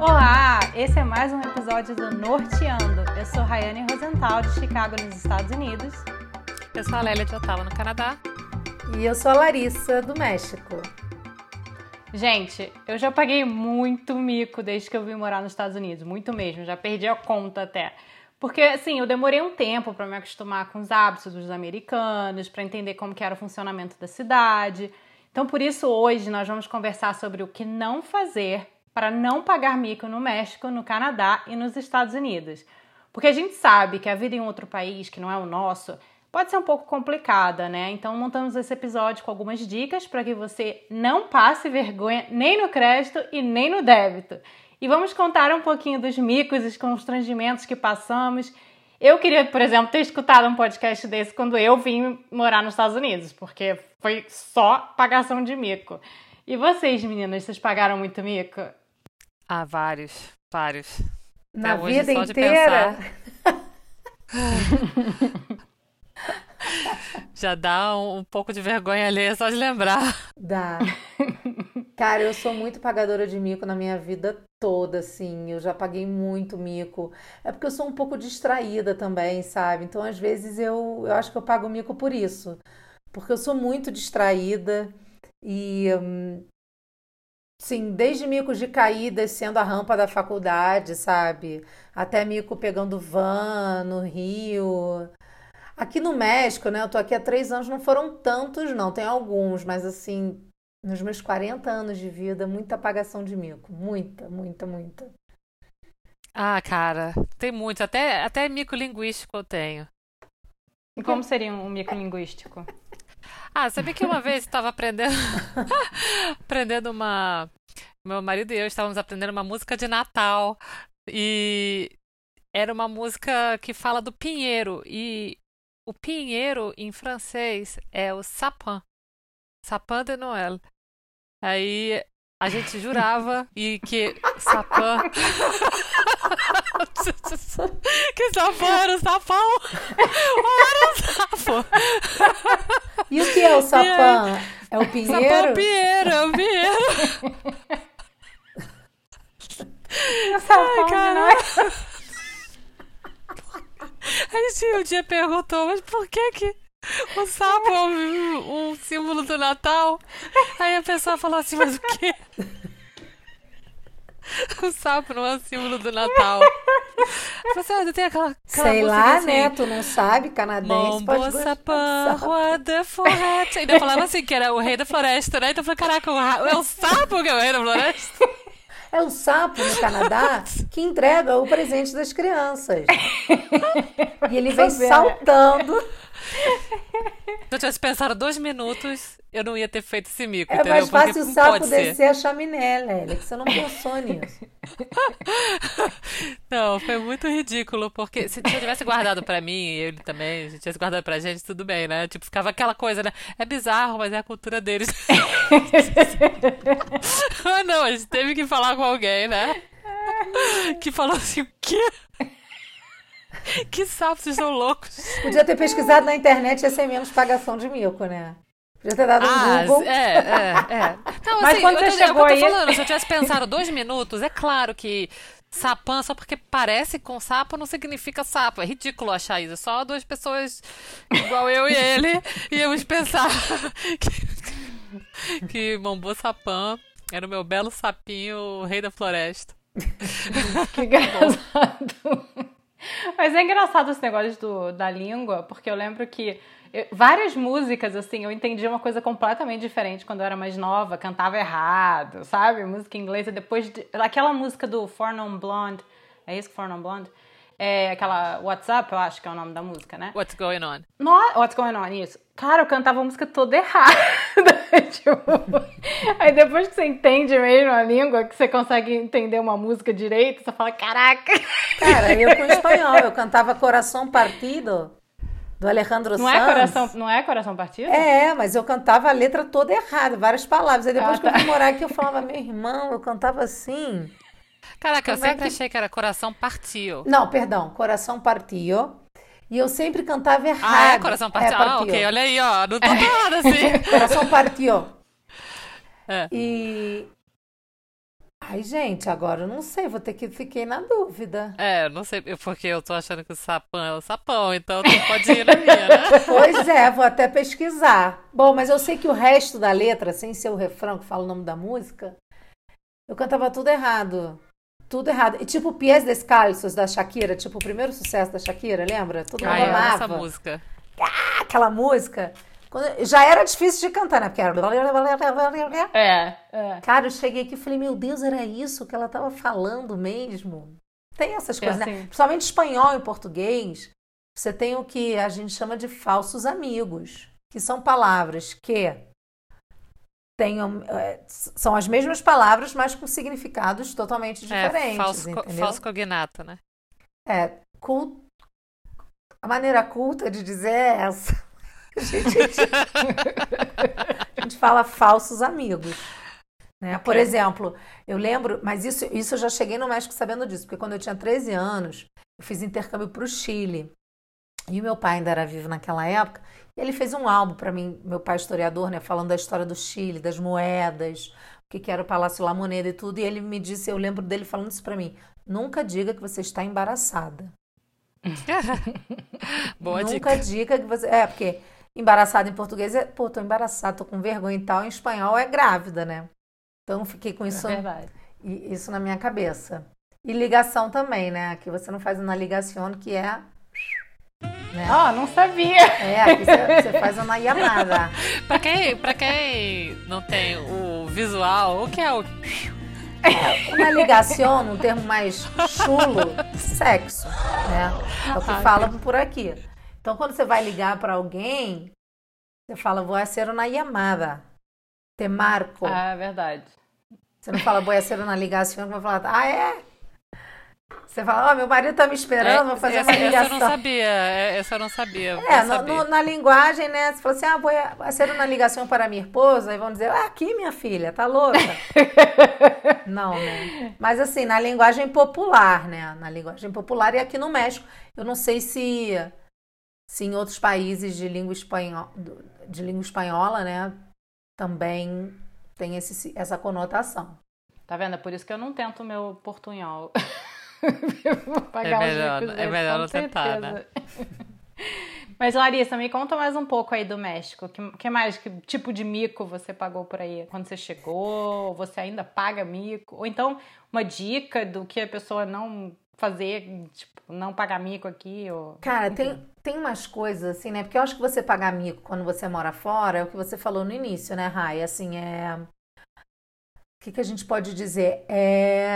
Olá, esse é mais um episódio do Norteando. Eu sou Rayane Rosenthal, de Chicago, nos Estados Unidos. Eu sou a Lélia de Ottawa, no Canadá. E eu sou a Larissa, do México. Gente, eu já paguei muito mico desde que eu vim morar nos Estados Unidos, muito mesmo, já perdi a conta até. Porque, assim, eu demorei um tempo para me acostumar com os hábitos dos americanos, para entender como que era o funcionamento da cidade. Então, por isso, hoje nós vamos conversar sobre o que não fazer para não pagar mico no México, no Canadá e nos Estados Unidos. Porque a gente sabe que a vida em outro país, que não é o nosso, pode ser um pouco complicada, né? Então montamos esse episódio com algumas dicas para que você não passe vergonha nem no crédito e nem no débito. E vamos contar um pouquinho dos micos e constrangimentos que passamos. Eu queria, por exemplo, ter escutado um podcast desse quando eu vim morar nos Estados Unidos, porque foi só pagação de mico. E vocês, meninas, vocês pagaram muito mico? Ah, vários, vários. Na Até vida hoje, inteira? Já dá um, um, pouco de vergonha ali, só de lembrar. Dá. Cara, eu sou muito pagadora de mico na minha vida toda, assim. Eu já paguei muito mico. É porque eu sou um pouco distraída também, sabe? Então, às vezes, eu, eu acho que eu pago mico por isso. Porque eu sou muito distraída e. Hum, sim, desde micos de cair descendo a rampa da faculdade, sabe? Até mico pegando van no Rio. Aqui no México, né? Eu tô aqui há três anos, não foram tantos, não. Tem alguns, mas assim, nos meus 40 anos de vida, muita apagação de mico. Muita, muita, muita. Ah, cara, tem muitos. Até, até mico linguístico eu tenho. E como seria um mico linguístico? Ah, sabia que uma vez estava aprendendo aprendendo uma meu marido e eu estávamos aprendendo uma música de Natal e era uma música que fala do pinheiro e o pinheiro em francês é o sapin. Sapin de Noël. Aí a gente jurava e que sapin. que sapão era o sapão? Ou era o sapo? E o que é o sapão? É o pinheiro? Sapão é o pinheiro, é o pinheiro. Ai, caralho. Aí sim, um dia perguntou, mas por que que o sapo é um, um símbolo do Natal? Aí a pessoa falou assim, mas o quê? O sapo não é um símbolo do Natal. Você ah, tem aquela, aquela Sei lá, assim, né? Tu não sabe, canadense sapin, roi de forêt. Ainda falava assim, que era o rei da floresta, né? Então eu falei, caraca, é o sapo que é o rei da floresta? É o sapo no Canadá que entrega o presente das crianças. e ele vem saltando. Se eu tivesse pensado dois minutos, eu não ia ter feito esse mico. É entendeu? mais fácil o sapo descer a chaminé, Lélia, que você não pensou nisso. Não, foi muito ridículo, porque se, eu tivesse guardado pra mim, e ele também, se tivesse guardado pra gente, tudo bem, né? Tipo, ficava aquela coisa, né? É bizarro, mas é a cultura deles. ah, não, a gente teve que falar com alguém, né? Que falou assim, o quê? Que sapos, vocês são loucos. Podia ter pesquisado na internet ia ser menos pagação de mico, né? Podia ter dado ah, um Google. É, é, é. Não, Mas assim, quando você eu, chegou aí... falando, se eu tivesse pensado dois minutos, é claro que sapã, só porque parece com sapo, não significa sapo. É ridículo achar isso. Só duas pessoas igual eu e ele íamos pensar que, que Mombo Sapã era o meu belo sapinho, o rei da floresta. que engraçado. Mas é engraçado esse negócio do, da língua, porque eu lembro que eu, várias músicas, assim, eu entendi uma coisa completamente diferente quando eu era mais nova, cantava errado, sabe? Música e depois. De, aquela música do Four Non Blonde, é isso, Four Non Blonde? É aquela WhatsApp, eu acho que é o nome da música, né? What's Going On. No, What's Going On, isso. Cara, eu cantava a música toda errada. tipo, aí depois que você entende mesmo a língua, que você consegue entender uma música direito, você fala, caraca. Cara, eu com espanhol, eu cantava Coração Partido do Alejandro não Sanz. É coração, não é Coração Partido? É, mas eu cantava a letra toda errada, várias palavras. Aí depois ah, tá. que eu fui morar aqui, eu falava, meu irmão, eu cantava assim. Caraca, Como eu sempre é que... achei que era Coração Partiu. Não, perdão, Coração Partiu. E eu sempre cantava errado. Ah, é Coração Partiu. É, ah, ok, olha aí, ó, não tô é. assim. Coração Partiu. É. E... Ai, gente, agora eu não sei, vou ter que fiquei na dúvida. É, não sei, porque eu tô achando que o sapão é o sapão, então tu pode ir na minha, né? Pois é, vou até pesquisar. Bom, mas eu sei que o resto da letra, sem ser o refrão que fala o nome da música, eu cantava tudo errado. Tudo errado. E tipo Pies Descalços da Shakira, tipo o primeiro sucesso da Shakira, lembra? Todo mundo amo amava. essa música. Ah, aquela música. Quando- já era difícil de cantar, né? Porque era... É, é. Cara, eu cheguei aqui e falei, meu Deus, era isso que ela tava falando mesmo? Tem essas É coisas, né? assim. Principalmente espanhol e português, você tem o que a gente chama de falsos amigos, que são palavras que tenham, é, são as mesmas palavras, mas com significados totalmente diferentes, é, falso, entendeu? falso cognato, né? É, cul- a maneira culta de dizer é essa. A gente, a gente fala falsos amigos. Né? Por Ok. exemplo, eu lembro, mas isso, isso eu já cheguei no México sabendo disso, porque quando eu tinha 13 anos, eu fiz intercâmbio para o Chile. E o meu pai ainda era vivo naquela época, e ele fez um álbum para mim, meu pai é historiador, né, falando da história do Chile, das moedas, o que, que era o Palácio La Moneda e tudo, e ele me disse, eu lembro dele falando isso para mim, nunca diga que você está embaraçada. Boa Nunca dica. diga que você. É, porque embaraçada em português é, pô, tô embaraçada, tô com vergonha e tal. Em espanhol é grávida, né? Então fiquei com isso, É verdade. e- isso na minha cabeça. E ligação também, né? Que você não faz uma ligação que é. Né? Ah, não sabia. É, aqui você, faz uma chamada. Pra quem, pra quem não tem o visual, o que é o. Uma ligação, num termo mais chulo, sexo, né? É o que Ah, falam por aqui. Então, quando você vai ligar para alguém, você fala, vou ser uma chamada. Te marco. Ah, é verdade. Você não fala, vou ser uma ligação, vai falar, ah, é? Você fala, ó, meu marido tá me esperando, vou fazer essa, uma essa eu ligação. não sabia. é, Essa eu não sabia. É, no- no- na linguagem, né? Você fala assim, ah, vou fazer uma ligação para minha esposa, e vão dizer, ah, aqui, minha filha, tá louca? Não, né? Mas assim, na linguagem popular, né? Na linguagem popular e aqui no México. Eu não sei se, se em outros países de língua, espanhol, de língua espanhola, né? Também tem esse, essa conotação. Tá vendo? É por isso que eu não tento o meu portunhol. Vou pagar É os melhor- ricos é melhor não tentar, né? Mas, Larissa, me conta mais um pouco aí do México. Que, que mais? Que tipo de mico você pagou por aí? Quando você chegou? Você ainda paga mico? Ou então, uma dica do que a pessoa não fazer, tipo, não pagar mico aqui? Ou... Cara, tem, tem umas coisas assim, né? Porque eu acho que você pagar mico quando você mora fora é o que você falou no início, né, Rai? Assim, é. O que, que a gente pode dizer? É...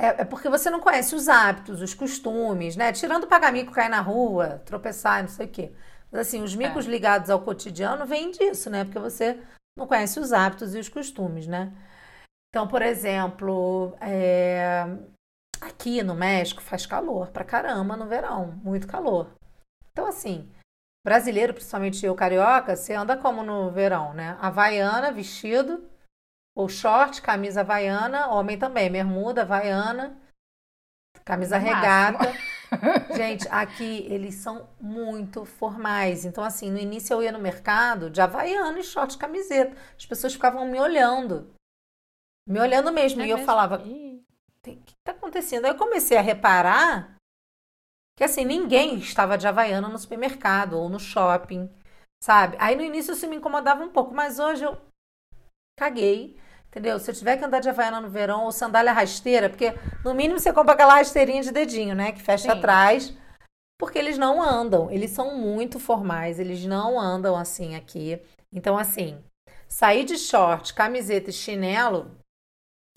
é. É porque você não conhece os hábitos, os costumes, né? Tirando pagar mico, cair na rua, tropeçar, não sei o quê. Mas assim, os micos ligados ao cotidiano vêm disso, né? Porque você não conhece os hábitos e os costumes, né? Então, por exemplo, é, aqui no México faz calor pra caramba no verão, muito calor. Então, assim, brasileiro, principalmente eu carioca, você anda como no verão, né? Havaiana, vestido, ou short, camisa havaiana, homem também, bermuda, havaiana, camisa No máximo. regata. Gente, aqui eles são muito formais. Então, assim, no início eu ia no mercado de havaiana e short, camiseta. As pessoas ficavam me olhando. Me olhando mesmo. É e eu mesmo? falava, Ih, tem- o que está acontecendo? Aí eu comecei a reparar que assim, ninguém estava de Havaiana no supermercado ou no shopping, sabe? Aí no início isso me incomodava um pouco, mas hoje eu caguei, entendeu? Se eu tiver que andar de Havaiana no verão ou sandália rasteira, porque no mínimo você compra aquela rasteirinha de dedinho, né? Que fecha Sim. atrás. Porque eles não andam, eles são muito formais, eles não andam assim aqui. Então, assim, sair de short, camiseta e chinelo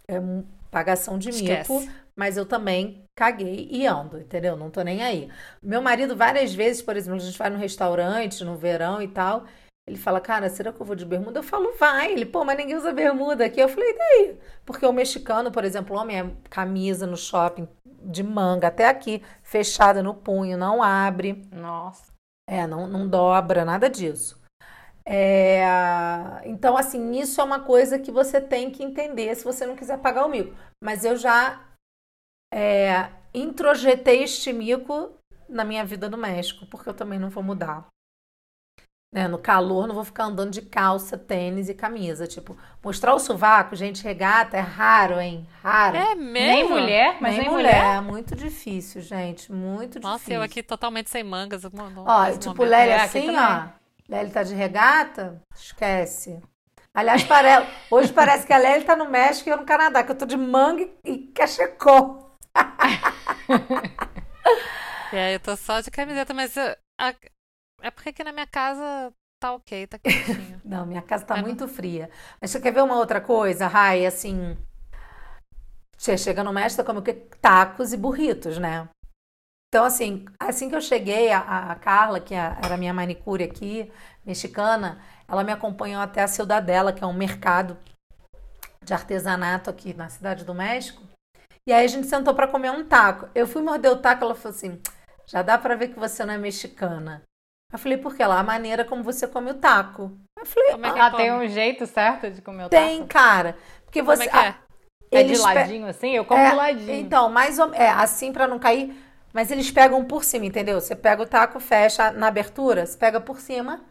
é pagação de mico, Esquece. mas eu também caguei e ando, entendeu? Não tô nem aí. Meu marido, várias vezes, por exemplo, a gente vai no restaurante no verão e tal, ele fala, cara, será que eu vou de bermuda? Eu falo, vai. Ele, pô, mas ninguém usa bermuda aqui. Eu falei, e daí? Porque o mexicano, por exemplo, o homem é camisa no shopping de manga até aqui, fechada no punho, não abre. Nossa. É, não, não dobra, nada disso. É, então, assim, isso é uma coisa que você tem que entender se você não quiser pagar o mico. Mas eu já é, introjetei este mico na minha vida no México, porque eu também não vou mudar. Né, no calor, não vou ficar andando de calça, tênis e camisa. Tipo, mostrar o sovaco, gente, regata, é raro, hein? Raro. É mesmo? Nem mulher, mas nem, nem, mulher. mulher. É muito difícil, gente. Muito Nossa, difícil. eu aqui totalmente sem mangas. Ó, nesse tipo, momento. Lely É, assim, ó. Lely tá de regata, esquece. Aliás, pare... hoje parece que a Lely tá no México e eu no Canadá, que eu tô de manga e cachecol. É, eu tô só de camiseta, mas uh, a- é porque aqui na minha casa tá ok, tá quentinho. Não, minha casa tá não- muito fria. Mas você quer ver uma outra coisa, Rai? Assim, você chega no México, come o quê? Tacos e burritos, né? Então, assim, assim que eu cheguei, a, a Carla, que é- era minha manicure aqui, mexicana, ela me acompanhou até a Ciudadela, que é um mercado de artesanato aqui na cidade do México. E aí a gente sentou para comer um taco. Eu fui morder o taco, ela falou assim: já dá para ver que você não é mexicana. Eu falei, por quê? Ela, a maneira como você come o taco. Eu falei, Como é que Ah, tem um jeito certo de comer o tem, taco? cara. Porque Como você. é que é? ah, É de pe- ladinho assim? Eu como é, de ladinho. Então, mais ou é assim pra não cair, mas eles pegam por cima, entendeu? Você pega o taco, fecha na abertura, você pega por cima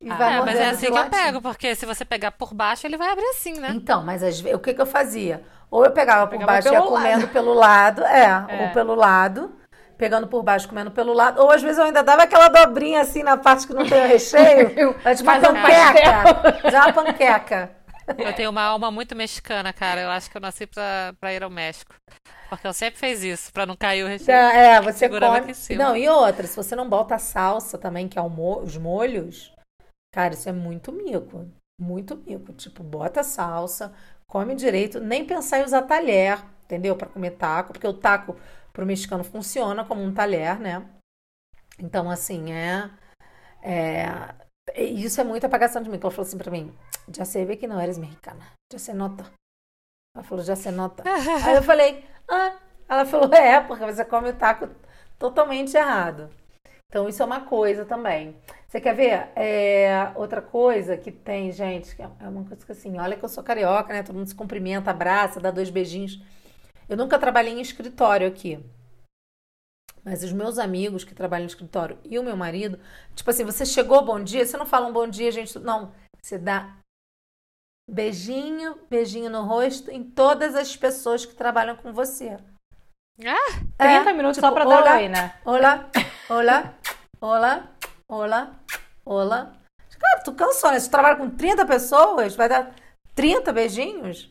e vai É, mas é assim que eu pego, porque se você pegar por baixo, ele vai abrir assim, né? Então, mas às o que que eu fazia? Ou eu pegava por Pegava baixo e ia pelo comendo lado. pelo lado, é, É. ou pelo lado, pegando por baixo, comendo pelo lado, ou às vezes eu ainda dava aquela dobrinha assim na parte que não tem o recheio, mas tipo uma um panqueca, já uma panqueca. Eu tenho uma alma muito mexicana, cara. Eu acho que eu nasci pra, pra ir ao México. Porque eu sempre fiz isso, pra não cair o recheio. É, você come. aqui em cima. Não, e outra, se você não bota a salsa também, que é o mo- os molhos, cara, isso é muito mico. Muito mico. Tipo, bota a salsa, come direito, nem pensar em usar talher, entendeu? Pra comer taco, porque o taco pro mexicano funciona como um talher, né? Então, assim, é. é é- isso é muita apagação de mim. Ela falou assim pra mim: Já se ve que não eres mexicana. Já se nota. Ela falou: Já se nota. Aí eu falei, ah. Ela falou, é, porque você come o taco totalmente errado. Então, isso é uma coisa também. Você quer ver? É, outra coisa que tem, gente, que é uma coisa que assim, olha que eu sou carioca, né? Todo mundo se cumprimenta, abraça, dá dois beijinhos. Eu nunca trabalhei em escritório aqui. Mas os meus amigos que trabalham em escritório e o meu marido, tipo assim, você chegou, bom dia, você não fala um bom dia, gente. Não, você dá beijinho, beijinho no rosto em todas as pessoas que trabalham com você. Ah, 30 É, minutos tipo, só pra dar oi, né? Olá, olá, olá, olá, olá. Cara, tu cansou, né? Se tu trabalha com 30 pessoas, vai dar 30 beijinhos?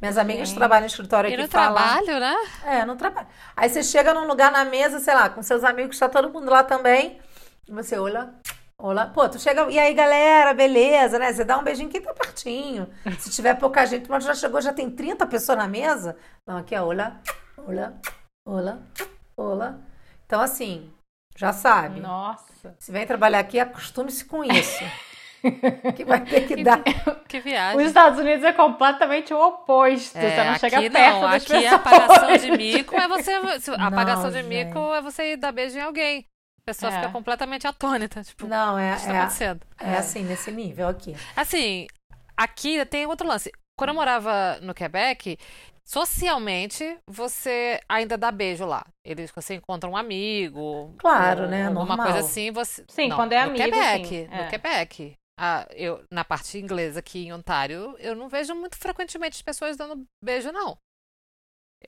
Minhas amigas trabalham no escritório e aqui no falam. trabalho, né? É, no trabalho. Aí você chega num lugar na mesa, sei lá, com seus amigos, tá todo mundo lá também. E você olha, olha. Pô, tu chega. E aí, galera, beleza, né? Você dá um beijinho quem tá pertinho. Se tiver pouca gente, mas já chegou, já tem 30 pessoas na mesa. Não, aqui é olha, olha, olha, olha. Então, assim, já sabe. Nossa. Se vem trabalhar aqui, acostume-se com isso. que vai ter que dar. Que Os viagem. Estados Unidos é completamente o oposto. É, você não chega perto não, das aqui a pessoas. apagação de mico é você. se- A Não, apagação de gente. mico é você dar beijo em alguém. A pessoa É. fica completamente atônita. Tipo, Não, o é, que está é, acontecendo? é assim, nesse nível aqui. Assim, aqui tem outro lance. Quando eu morava no Quebec, socialmente você ainda dá beijo lá. Eles você encontra um amigo, Claro, ou né? Normal. coisa assim, você Sim, Não, quando é no amigo, Quebec, sim, no é. Quebec. Ah, eu na parte inglesa aqui em Ontário, eu não vejo muito frequentemente as pessoas dando beijo não.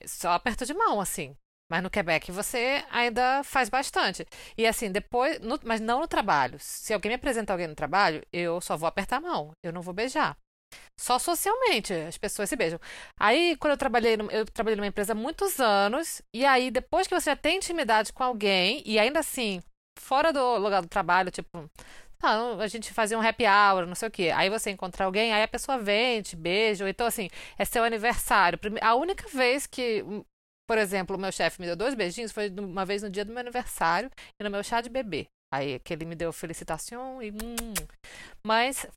Só aperto de mão assim. Mas no Quebec você ainda faz bastante. E assim, depois. no- mas não no trabalho. Se alguém me apresenta alguém no trabalho, eu só vou apertar a mão. Eu não vou beijar. Só socialmente as pessoas se beijam. Aí, quando eu trabalhei, eu trabalhei numa empresa há muitos anos, e aí, depois que você já tem intimidade com alguém, e ainda assim, fora do lugar do trabalho, tipo, ah, a gente fazia um happy hour, não sei o quê. Aí você encontra alguém, aí a pessoa vem, te beija, então assim, é seu aniversário. A única vez que, hum, por exemplo, o meu chefe me deu dois beijinhos foi uma vez no dia do meu aniversário e no meu chá de bebê. Aí que ele me deu felicitação e. hum. Mas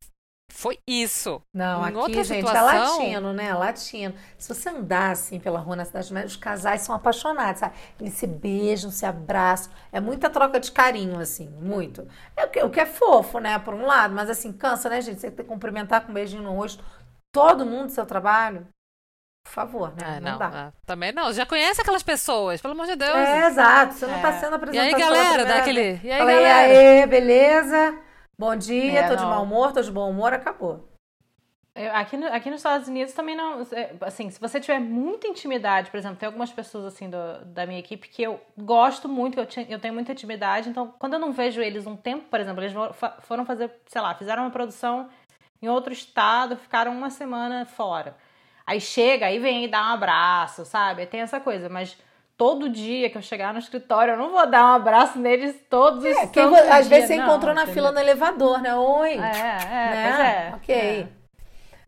foi isso. Não, Em aqui, outra gente, é situação- latino, né? Latino. Se você andar assim pela rua na cidade, os casais são apaixonados, sabe? Eles se beijam, se abraçam. É muita troca de carinho, assim, muito. É o que, o que é fofo, né? Por um lado, mas assim, cansa, né, gente? Você tem que cumprimentar com um beijinho no rosto todo mundo do seu trabalho. Por favor, né? É, não, não, dá. é, também não. Já conhece aquelas pessoas, pelo amor de Deus. É, exato. Você não É. tá sendo E apresentado aí, pela galera, dá aquele. E aí, Fala aí, galera? aê, beleza? Bom dia, É, tô de não. mau humor, tô de bom humor, acabou. Aqui, no- aqui nos Estados Unidos também não. é, Assim, se você tiver muita intimidade, por exemplo, tem algumas pessoas assim do- da minha equipe que eu gosto muito, eu, ti- eu tenho muita intimidade, então quando eu não vejo eles um tempo, por exemplo, eles foram fazer, sei lá, fizeram uma produção em outro estado, ficaram uma semana fora. Aí chega, aí vem e dá um abraço, sabe? Tem essa coisa, mas todo dia que eu chegar no escritório, eu não vou dar um abraço neles todos os É, quem santos vo- às vezes você não, encontrou na entendeu? fila no elevador, né? Oi. É, é, né? é. Ok.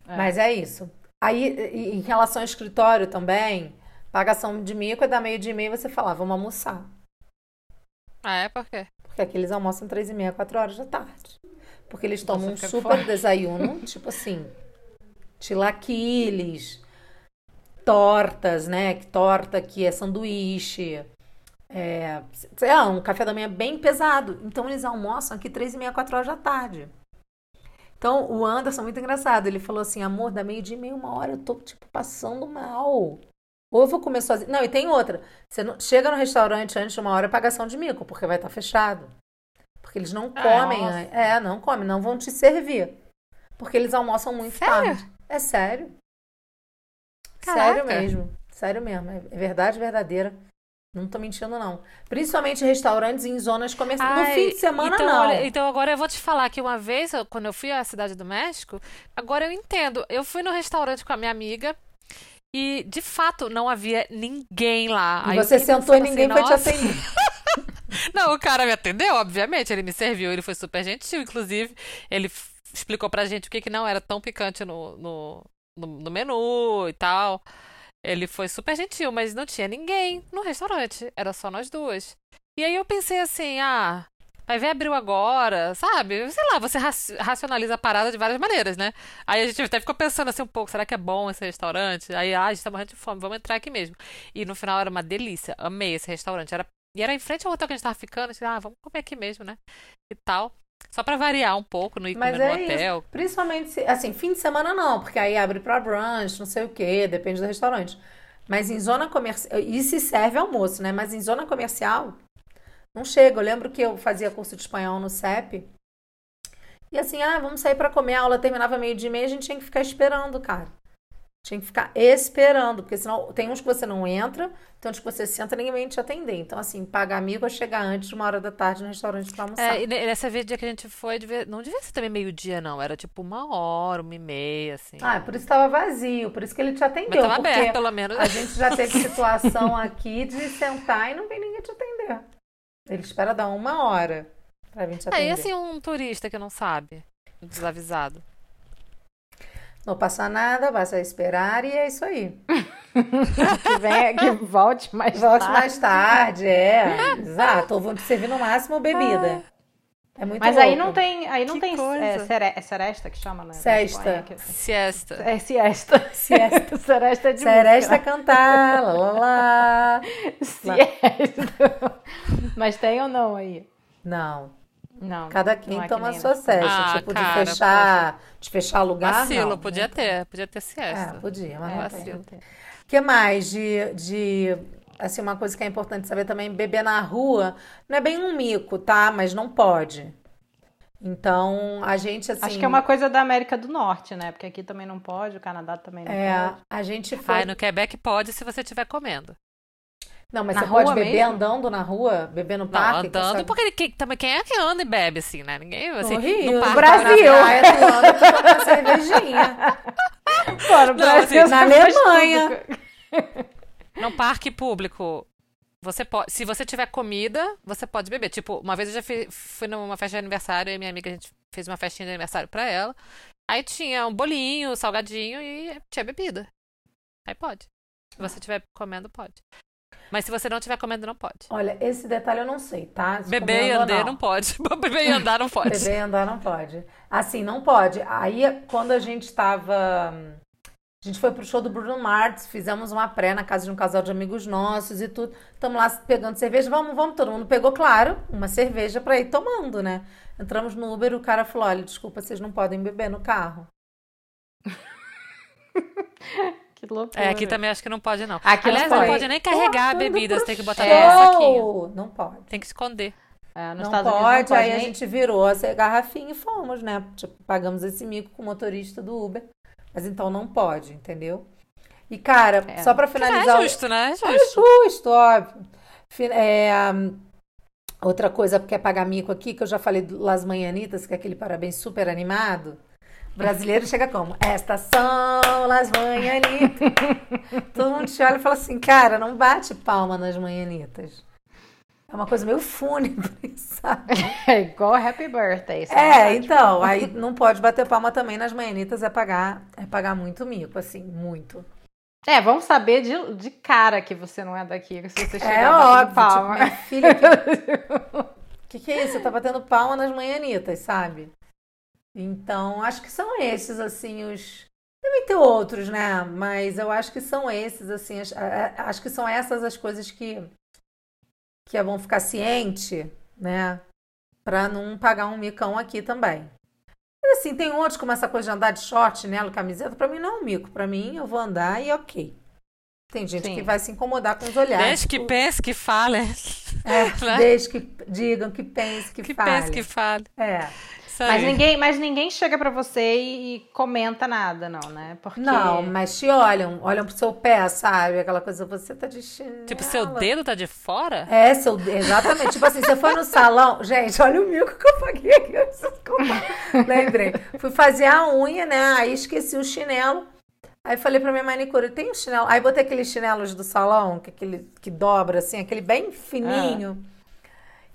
É. Mas é isso. Aí, em relação ao escritório também, pagação de mico é dar meio de e-mail você fala, "Ah, vamos almoçar. Ah, é? Por quê? Porque aqui eles almoçam três e meia, quatro horas da tarde. Porque eles tomam um fica super fora. desayuno, tipo assim, tilaquiles, tortas, né? Que Torta que é sanduíche. É, sei lá, um café da manhã bem pesado. Então eles almoçam aqui três e meia, quatro horas da tarde. Então o Anderson, muito engraçado, ele falou assim: amor, da meio-dia e meia, uma hora eu tô, tipo, passando mal. Ou eu vou comer sozinho. Não, e tem outra. Você não- chega no restaurante antes de uma hora é pagação de mico, porque vai estar fechado. Porque eles não Ah, comem. an- É, não comem, não vão te servir. Porque eles almoçam muito Sério? tarde. É sério. Caraca. Sério mesmo. Sério mesmo. É verdade verdadeira. Não tô mentindo, não. Principalmente restaurantes em zonas comerciais. No fim de semana, então, não. olha, então agora eu vou te falar que uma vez, quando eu fui à Cidade do México, agora eu entendo. Eu fui no restaurante com a minha amiga e, de fato, não havia ninguém lá. E Aí você sentou e ninguém assim, foi te "Nossa." atender. Não, o cara me atendeu, obviamente, ele me serviu, ele foi super gentil, inclusive, ele explicou pra gente o que que não era tão picante no, no, no, no menu e tal. Ele foi super gentil, mas não tinha ninguém no restaurante, era só nós duas. E aí eu pensei assim, ah, vai ver abriu agora, sabe? Sei lá, você raci- racionaliza a parada de várias maneiras, né? Aí a gente até ficou pensando assim um pouco, será que é bom esse restaurante? Aí, ah, a gente tá morrendo de fome, vamos entrar aqui mesmo. E no final era uma delícia, amei esse restaurante, era e era em frente ao hotel que a gente tava ficando. Ah, vamos comer aqui mesmo, né? E tal. Só pra variar um pouco, não ir Mas comer no é hotel. isso. Principalmente, se- assim, fim de semana não, porque aí abre pra brunch, não sei o quê, depende do restaurante. Mas em zona comercial, e se serve almoço, né? Mas em zona comercial, não chega. Eu lembro que eu fazia curso de espanhol no CEP. E assim, ah, vamos sair pra comer, a aula terminava meio dia e meia, a gente tinha que ficar esperando, cara. Tinha que ficar esperando, porque senão tem uns que você não entra, tem uns que você senta e ninguém vem te atender. Então, assim, paga amigo é chegar antes de uma hora da tarde no restaurante pra almoçar. É, e ne- nessa vez dia que a gente foi, não devia ser também meio-dia, não. Era tipo uma hora, uma e meia, assim. Ah, por isso estava vazio, por isso que ele te atendeu. Mas tava porque aberto, pelo menos. a gente já teve situação aqui de sentar e não vem ninguém te atender. Ele espera dar uma hora pra vir te É, atender. e assim um turista que não sabe, desavisado. Não passa nada, basta esperar e é isso aí. Que, venha, que volte mais Volte tarde. mais tarde, é. Exato. Ou vão te servir no máximo bebida. É muito Mas aí louco. não tem, aí não Que tem é, sere- é seresta que chama, né? Sesta. Espanha, que- Siesta. É siesta. Siesta. seresta é de Seresta música. cantar, lá, lá, lá. Siesta. Mas tem ou não aí? Não. Não. Cada quem não é toma a sua sesta. Ah, tipo, cara, de fechar. De fechar lugar. Vacilo, não. podia ter, podia ter siesta. É, podia, mas É, não vacilo. tem. O que mais de, de. Assim, uma coisa que é importante saber também: beber na rua não é bem um mico, tá? Mas não pode. Então, a gente, assim. Acho que é uma coisa da América do Norte, né? Porque aqui também não pode, o Canadá também não É, pode. a gente foi. Ai, no Quebec pode se você estiver comendo. Não, mas Na você pode beber mesmo? andando na rua? Beber no Não, parque? andando, sabe? porque quem, também quem é que anda e bebe, assim, né? Ninguém, assim, No Rio, no parque, Brasil. Na praia, tu anda uma cervejinha. Pô, no Não, Brasil, assim, na Alemanha. No parque público, você pode. Se você tiver comida, você pode beber. Tipo, uma vez eu já fui, fui numa festa de aniversário e minha amiga, a gente fez uma festinha de aniversário pra ela. Aí tinha um bolinho, salgadinho e tinha bebida. Aí pode. Se você estiver comendo, pode. Mas se você não estiver comendo, não pode. Olha, esse detalhe eu não sei, tá? Se Beber e andar não pode. Beber e andar não pode. Beber e andar não pode. Assim, não pode. Aí, quando a gente tava. A gente foi pro show do Bruno Mars, fizemos uma pré na casa de um casal de amigos nossos e tudo. Estamos lá pegando cerveja, vamos, vamos. Todo mundo pegou, claro, uma cerveja pra ir tomando, né? Entramos no Uber, o cara falou: olha, desculpa, vocês não podem beber no carro. Que loucura. É, aqui também acho que não pode, não. Aqui não Aliás, não pode. pode nem carregar a Pô, tô indo bebida, pro você tem que botar no saquinho. Não pode. Tem que esconder. É, Não pode, não pode aí a nem- gente virou essa garrafinha e fomos, né? Tipo, pagamos esse mico com o motorista do Uber. Mas então não pode, entendeu? E, cara, É. só pra É finalizar. o- justo, né? É É justo. justo, óbvio. É, outra coisa que é pagar mico aqui, que eu já falei do Las Manhanitas, que é aquele parabéns super animado. Brasileiro chega como? Estas são Las Manhanitas. Todo mundo te olha e fala assim, cara, não bate palma nas Manhanitas. É uma coisa meio fúnebre, sabe? É igual Happy Birthday. É, pode- então, aí não pode bater palma também nas Manhanitas, é pagar, é pagar muito mico, assim, muito. É, vamos saber de, de cara que você não é daqui, se você chegar É óbvio, palma. tipo, minha filha, que, que que é isso? Você tá batendo palma nas manhanitas, sabe? Então, acho que são esses, assim, os... Devem ter outros, né? Mas eu acho que são esses, assim, as- acho que são essas as coisas que, que é bom ficar ciente, né? Pra não pagar um micão aqui também. Mas, assim, tem outros, como essa coisa de andar de short, chinelo, camiseta, pra mim não é um mico. Pra mim, eu vou andar e ok. Tem gente Sim. que vai se incomodar com os olhares. Desde que pense que fale. é, né? desde que digam, que pense, que, Que fale. pense que fale. É. Isso Mas aí. ninguém, mas ninguém chega pra você e, comenta nada, não, né? Porque Não, mas te olham, olham pro seu pé, sabe? Aquela coisa, você tá de chinelo. Tipo, seu dedo tá de fora? É, seu exatamente. tipo assim, você foi no salão. Gente, olha o mico que eu paguei aqui. eu. Lembrei. Fui fazer a unha, né? Aí esqueci o chinelo. Aí falei pra minha manicure, tem um chinelo. Aí botei aqueles chinelos do salão, que, aquele, que dobra assim, aquele bem fininho.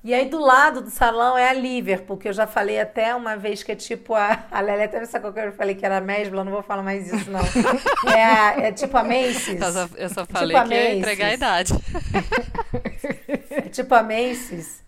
E aí do lado do salão é a Liverpool, que eu já falei até uma vez que é tipo a. A Lelé até me sacou que eu falei que era a Mesbla, eu não vou falar mais isso, não. É, a- é tipo a Macy's. Eu só, eu só Tipo falei a que ia entregar a idade. É tipo a Macy's.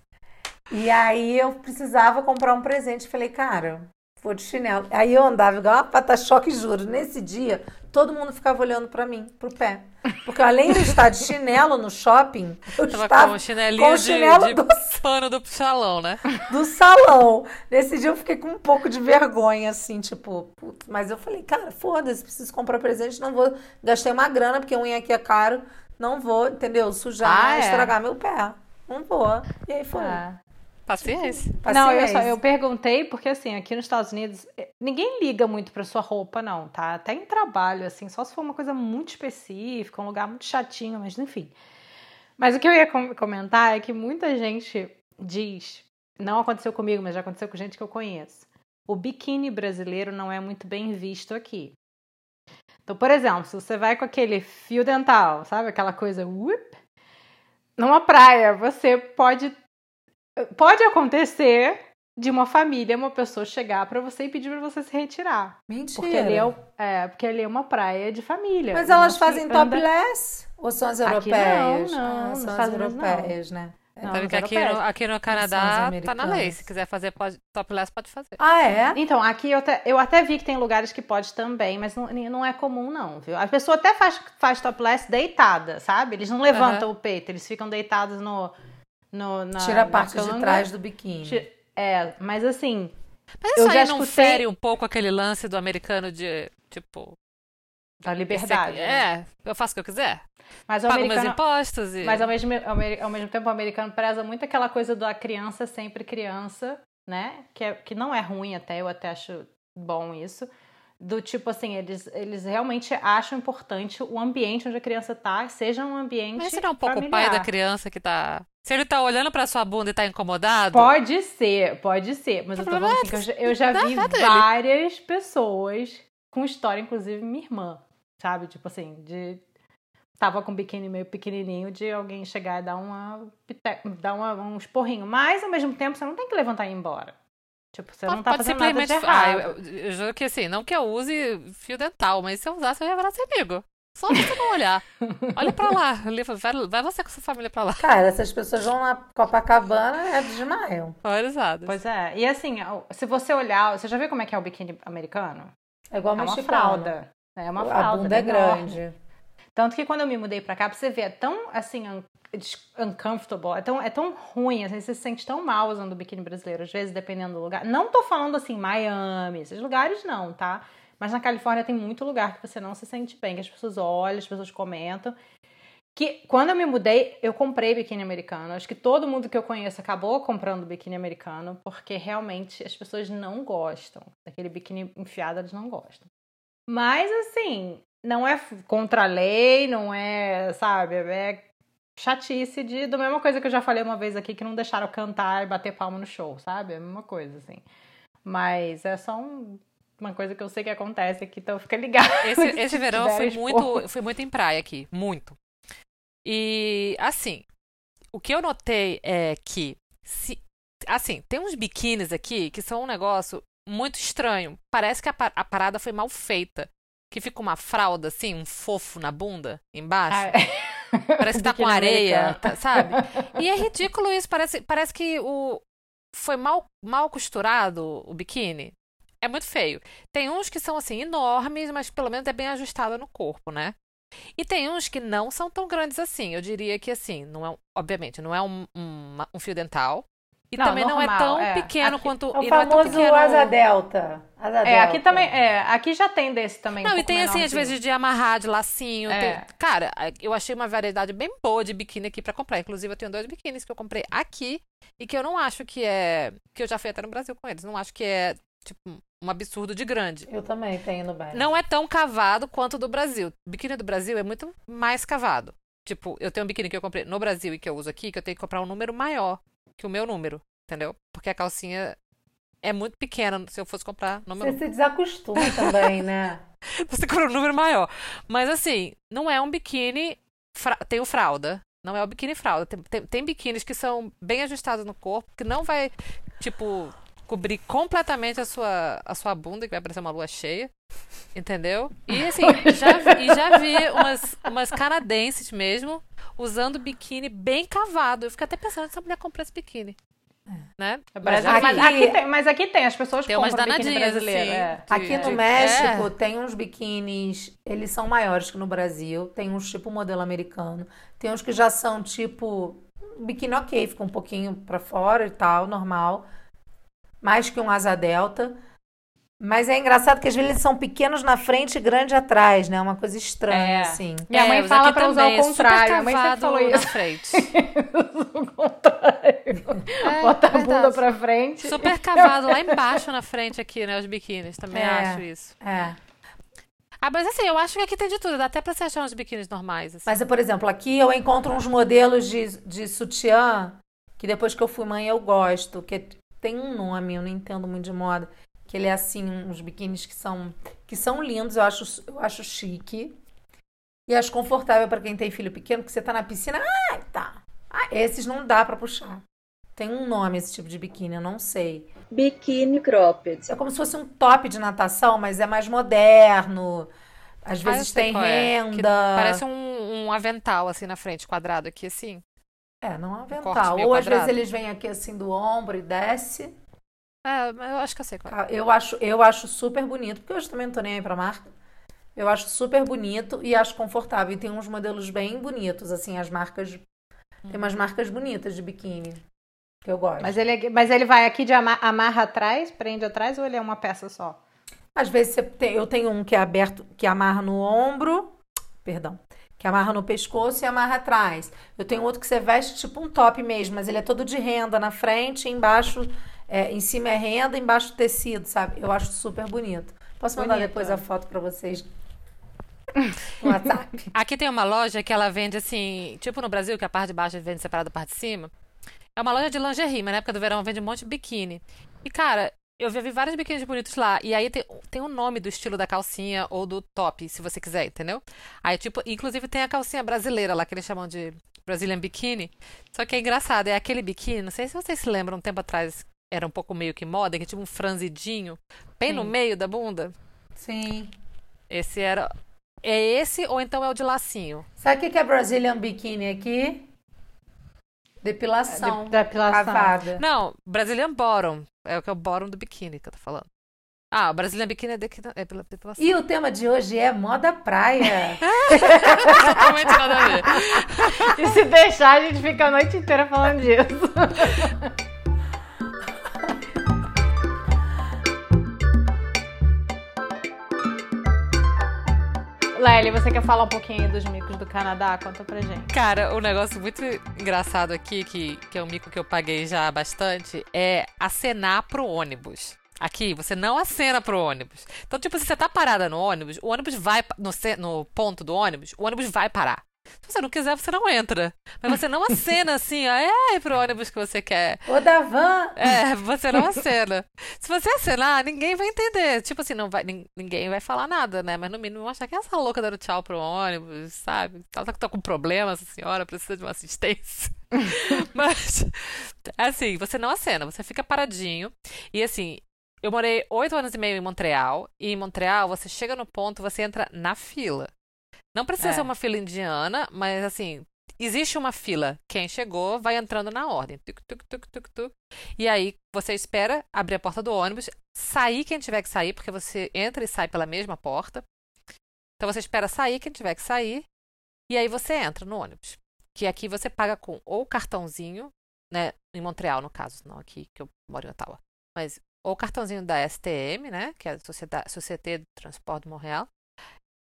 E aí eu precisava comprar um presente. Falei, cara, vou de chinelo. Aí eu andava igual uma pata-choque, juro. Nesse dia, todo mundo ficava olhando pra mim, pro pé. Porque além de estar de chinelo no shopping, eu Tava estava com o chinelinho com o de, chinelo de do, pano do salão, né? do salão. Nesse dia eu fiquei com um pouco de vergonha, assim, tipo, putz. mas eu falei, cara, foda-se, preciso comprar presente, não vou. Gastei uma grana, porque unha aqui é caro. Não vou, entendeu? Sujar, Ah, é. estragar meu pé. Não vou. E aí foi. Ah. Paciência. Não, eu, só, Paciência. eu perguntei porque, assim, aqui nos Estados Unidos, eh, ninguém liga muito pra sua roupa, não, tá? Até em trabalho, assim, só se for uma coisa muito específica, um lugar muito chatinho, mas enfim. Mas o que eu ia com- comentar é que muita gente diz, não aconteceu comigo, mas já aconteceu com gente que eu conheço. O biquíni brasileiro não é muito bem visto aqui. Então, por exemplo, se você vai com aquele fio dental, sabe? Aquela coisa, whoop, numa praia, você pode Pode acontecer de uma família, uma pessoa chegar pra você e pedir pra você se retirar. Mentira. Porque ali é, o- é, porque ali é uma praia de família. Mas elas fazem anda- topless? Ou são as Aqui europeias? não, não, Ah, são as Unidos não. europeias, né? Não, que aqui europeias. no, aqui no Canadá tá na lei. Se quiser fazer pode, topless, pode fazer. Ah, é? Então, aqui eu até, eu até vi que tem lugares que pode também, mas não, não é comum, não, viu? A pessoa até faz, faz topless deitada, sabe? Eles não levantam o peito, eles ficam deitados no. No na, Tira a parte de trás do biquíni. É, mas assim. Mas Eu isso já aí não escutei- fere um pouco aquele lance do americano de, tipo... A liberdade. né? É, eu faço o que eu quiser. Mas o Pago meus americano. impostos e... Mas ao mesmo, ao, me- ao mesmo tempo, o americano preza muito aquela coisa da criança sempre criança, né? Que, é, que não é ruim até, eu até acho bom isso. Do tipo assim, eles, eles realmente acham importante o ambiente onde a criança tá, seja um ambiente. Mas será um pouco o familiar. pai da criança que tá... Se ele tá olhando pra sua bunda e tá incomodado... Pode ser, pode ser. Mas eu tô falando assim, que eu já, eu já vi Nada dele. várias pessoas com história, inclusive minha irmã, sabe? Tipo assim, de. Tava com um biquíni meio pequenininho de alguém chegar e dar uma. dar uma, um esporrinho. Mas ao mesmo tempo você não tem que levantar e ir embora. Tipo, você não tá pode fazendo nada de. Ah, errado. eu, eu juro que assim, não que eu use fio dental, mas se eu usasse, eu ia virar seu amigo. Só você não olhar. Olha pra lá. Vai, vai você com sua família pra lá. Cara, essas pessoas vão na Copacabana é desmaiam. Olha Pois é. E assim, se você olhar. Você já viu como é que é o biquíni americano? É igual É uma fralda. É uma fralda. A bunda é enorme. grande. Tanto que quando eu me mudei pra cá, pra você ver, é tão, assim, un uncomfortable, é tão, é tão ruim, assim, você se sente tão mal usando o biquíni brasileiro, às vezes, dependendo do lugar. Não tô falando, assim, Miami, esses lugares não, tá? Mas na Califórnia tem muito lugar que você não se sente bem, que as pessoas olham, as pessoas comentam. que quando eu me mudei, eu comprei biquíni americano. Acho que todo mundo que eu conheço acabou comprando biquíni americano, porque realmente as pessoas não gostam. Daquele biquíni enfiado, eles não gostam. Mas, assim, não é contra a lei, não é, sabe, é chatice de, da mesma coisa que eu já falei uma vez aqui, que não deixaram cantar e bater palma no show, sabe? É a mesma coisa, assim. Mas é só um, uma coisa que eu sei que acontece aqui, então fica ligado. Esse, esse verão foi muito, foi muito em praia aqui, muito. E, assim, o que eu notei é que, se, assim, tem uns biquínis aqui que são um negócio muito estranho. Parece que a, a parada foi mal feita. Que fica uma fralda, assim, um fofo na bunda, embaixo. Ah, é. Parece que tá com areia, tá, sabe? E é ridículo isso. Parece, parece que o foi mal, mal costurado o biquíni. É muito feio. Tem uns que são, assim, enormes, mas pelo menos é bem ajustado no corpo, né? E tem uns que não são tão grandes assim. Eu diria que, assim, não é, obviamente, não é um, um, um fio dental. E não, também normal, não é tão é. pequeno aqui, quanto. É o famoso não é pequeno... asa delta. Asa é, delta. aqui também. É, aqui já tem desse também. Não, um e tem assim, às vezes, de amarrar, de lacinho. É. Tem... Cara, eu achei uma variedade bem boa de biquíni aqui para comprar. Inclusive, eu tenho dois biquínis que eu comprei aqui e que eu não acho que é. Que eu já fui até no Brasil com eles. Não acho que é, tipo, um absurdo de grande. Eu também tenho no Brasil. Não é tão cavado quanto o do Brasil. O biquíni do Brasil é muito mais cavado. Tipo, eu tenho um biquíni que eu comprei no Brasil e que eu uso aqui, que eu tenho que comprar um número maior que o meu número. Entendeu? Porque a calcinha é muito pequena se eu fosse comprar número. Você se desacostuma também, né? Você compra um número maior. Mas assim, não é um biquíni. Fra... Tem o fralda. Não é o biquíni fralda. Tem, tem, tem biquínis que são bem ajustados no corpo, que não vai, tipo, cobrir completamente a sua, a sua bunda, que vai parecer uma lua cheia. Entendeu? E assim, já, e já vi umas, umas canadenses mesmo usando biquíni bem cavado. Eu fico até pensando se essa mulher comprou esse biquíni. É. Né? Mas, aqui, mas, aqui tem, mas aqui tem, as pessoas tem umas danadinhas assim, é. Aqui no México é. tem uns biquínis, eles são maiores que no Brasil, tem uns tipo modelo americano, tem uns que já são tipo biquíni ok, fica um pouquinho para fora e tal, normal, mais que um asa delta. Mas é engraçado que às vezes eles são pequenos na frente e grandes atrás, né? Uma coisa estranha, é. assim. Minha é, mãe fala pra usar o contrário. Minha mãe falou isso. na frente. o contrário. É, Bota a bunda pra frente. Super cavado lá embaixo na frente aqui, né? Os biquínis. Também é, acho isso. É. Ah, mas assim, eu acho que aqui tem de tudo. Dá até pra você achar uns biquínis normais. Assim. Mas, por exemplo, aqui eu encontro uns modelos de, de sutiã que depois que eu fui mãe eu gosto. Que tem um nome, eu não entendo muito de moda que ele é assim, uns biquínis que são que são lindos, eu acho, eu acho chique. E acho confortável para quem tem filho pequeno, que você tá na piscina, ah, tá. Ah, esses não dá para puxar. Tem um nome esse tipo de biquíni, eu não sei. Biquíni cropped. É como se fosse um top de natação, mas é mais moderno. Às vezes ah, tem renda. É. Parece um, um, avental assim na frente, quadrado aqui assim. É, não é um avental. Um Ou às vezes eles vêm aqui assim do ombro e desce. É, eu acho que eu sei qual é. Eu acho, eu acho super bonito, porque hoje também não tô nem aí pra marca. Eu acho super bonito e acho confortável. E tem uns modelos bem bonitos, assim, as marcas. Tem umas marcas bonitas de biquíni. Que eu gosto. Mas ele, é mas ele vai aqui de amar, amarra atrás, prende atrás, ou ele é uma peça só? Às vezes tem, eu tenho um que é aberto, que amarra no ombro. Perdão. Que amarra no pescoço e amarra atrás. Eu tenho outro que você veste tipo um top mesmo, mas ele é todo de renda na frente embaixo é, em cima é renda, embaixo tecido, sabe? Eu acho super bonito. Posso mandar depois a foto para vocês WhatsApp? Aqui tem uma loja que ela vende assim, tipo no Brasil, que a parte de baixo vende separada da parte de cima. É uma loja de lingerie, mas na época do verão vende um monte de biquíni. E, cara, eu já vi vários biquínis bonitos lá. E aí tem, tem um nome do estilo da calcinha ou do top, se você quiser, entendeu? Aí, tipo, inclusive tem a calcinha brasileira lá, que eles chamam de Brazilian Bikini. Só que é engraçado, é aquele biquíni, não sei se vocês se lembram um tempo atrás, era um pouco meio que moda, que tinha um franzidinho bem Sim. no meio da bunda. Sim. Esse era. É esse ou então é o de lacinho? Sabe o que é Brazilian Bikini aqui? Depilação. De, depilação. Cavada. Não, Brazilian Bottom. É o que é o bottom do biquíni que eu tô falando. Ah, o Brazilian Bikini é, de, é pela depilação. E o tema de hoje é moda praia. Totalmente nada a ver. e se deixar, a gente fica a noite inteira falando disso. Lely, você quer falar um pouquinho dos micos do Canadá? Conta pra gente. Cara, um negócio muito engraçado aqui, que, que é um mico que eu paguei já bastante, é acenar pro ônibus. Aqui, você não acena pro ônibus. Então, tipo, se você tá parada no ônibus, o ônibus vai no, no ponto do ônibus, o ônibus vai parar. Se você não quiser, você não entra. Mas você não acena assim, ó, é pro ônibus que você quer. Ô, da van! É, você não acena. Se você acenar, ninguém vai entender. Tipo assim, não vai, ninguém vai falar nada, né? Mas no mínimo vão achar que é essa louca dando tchau pro ônibus, sabe? Ela tá, tá com problema, essa senhora, precisa de uma assistência. Mas, assim, você não acena, você fica paradinho. E assim, eu morei oito anos e meio em Montreal. E em Montreal, você chega no ponto, você entra na fila. Não precisa é. ser uma fila indiana, mas assim, existe uma fila. Quem chegou vai entrando na ordem. Tuc, tuc, tuc, tuc, tuc. E aí você espera abrir a porta do ônibus, sair quem tiver que sair, porque você entra e sai pela mesma porta. Então você espera sair quem tiver que sair, e aí você entra no ônibus. Que aqui você paga com ou cartãozinho, né? Em Montreal, no caso, não aqui que eu moro em Ottawa. Mas ou cartãozinho da STM, né? Que é a Sociedade de Transporte de Montreal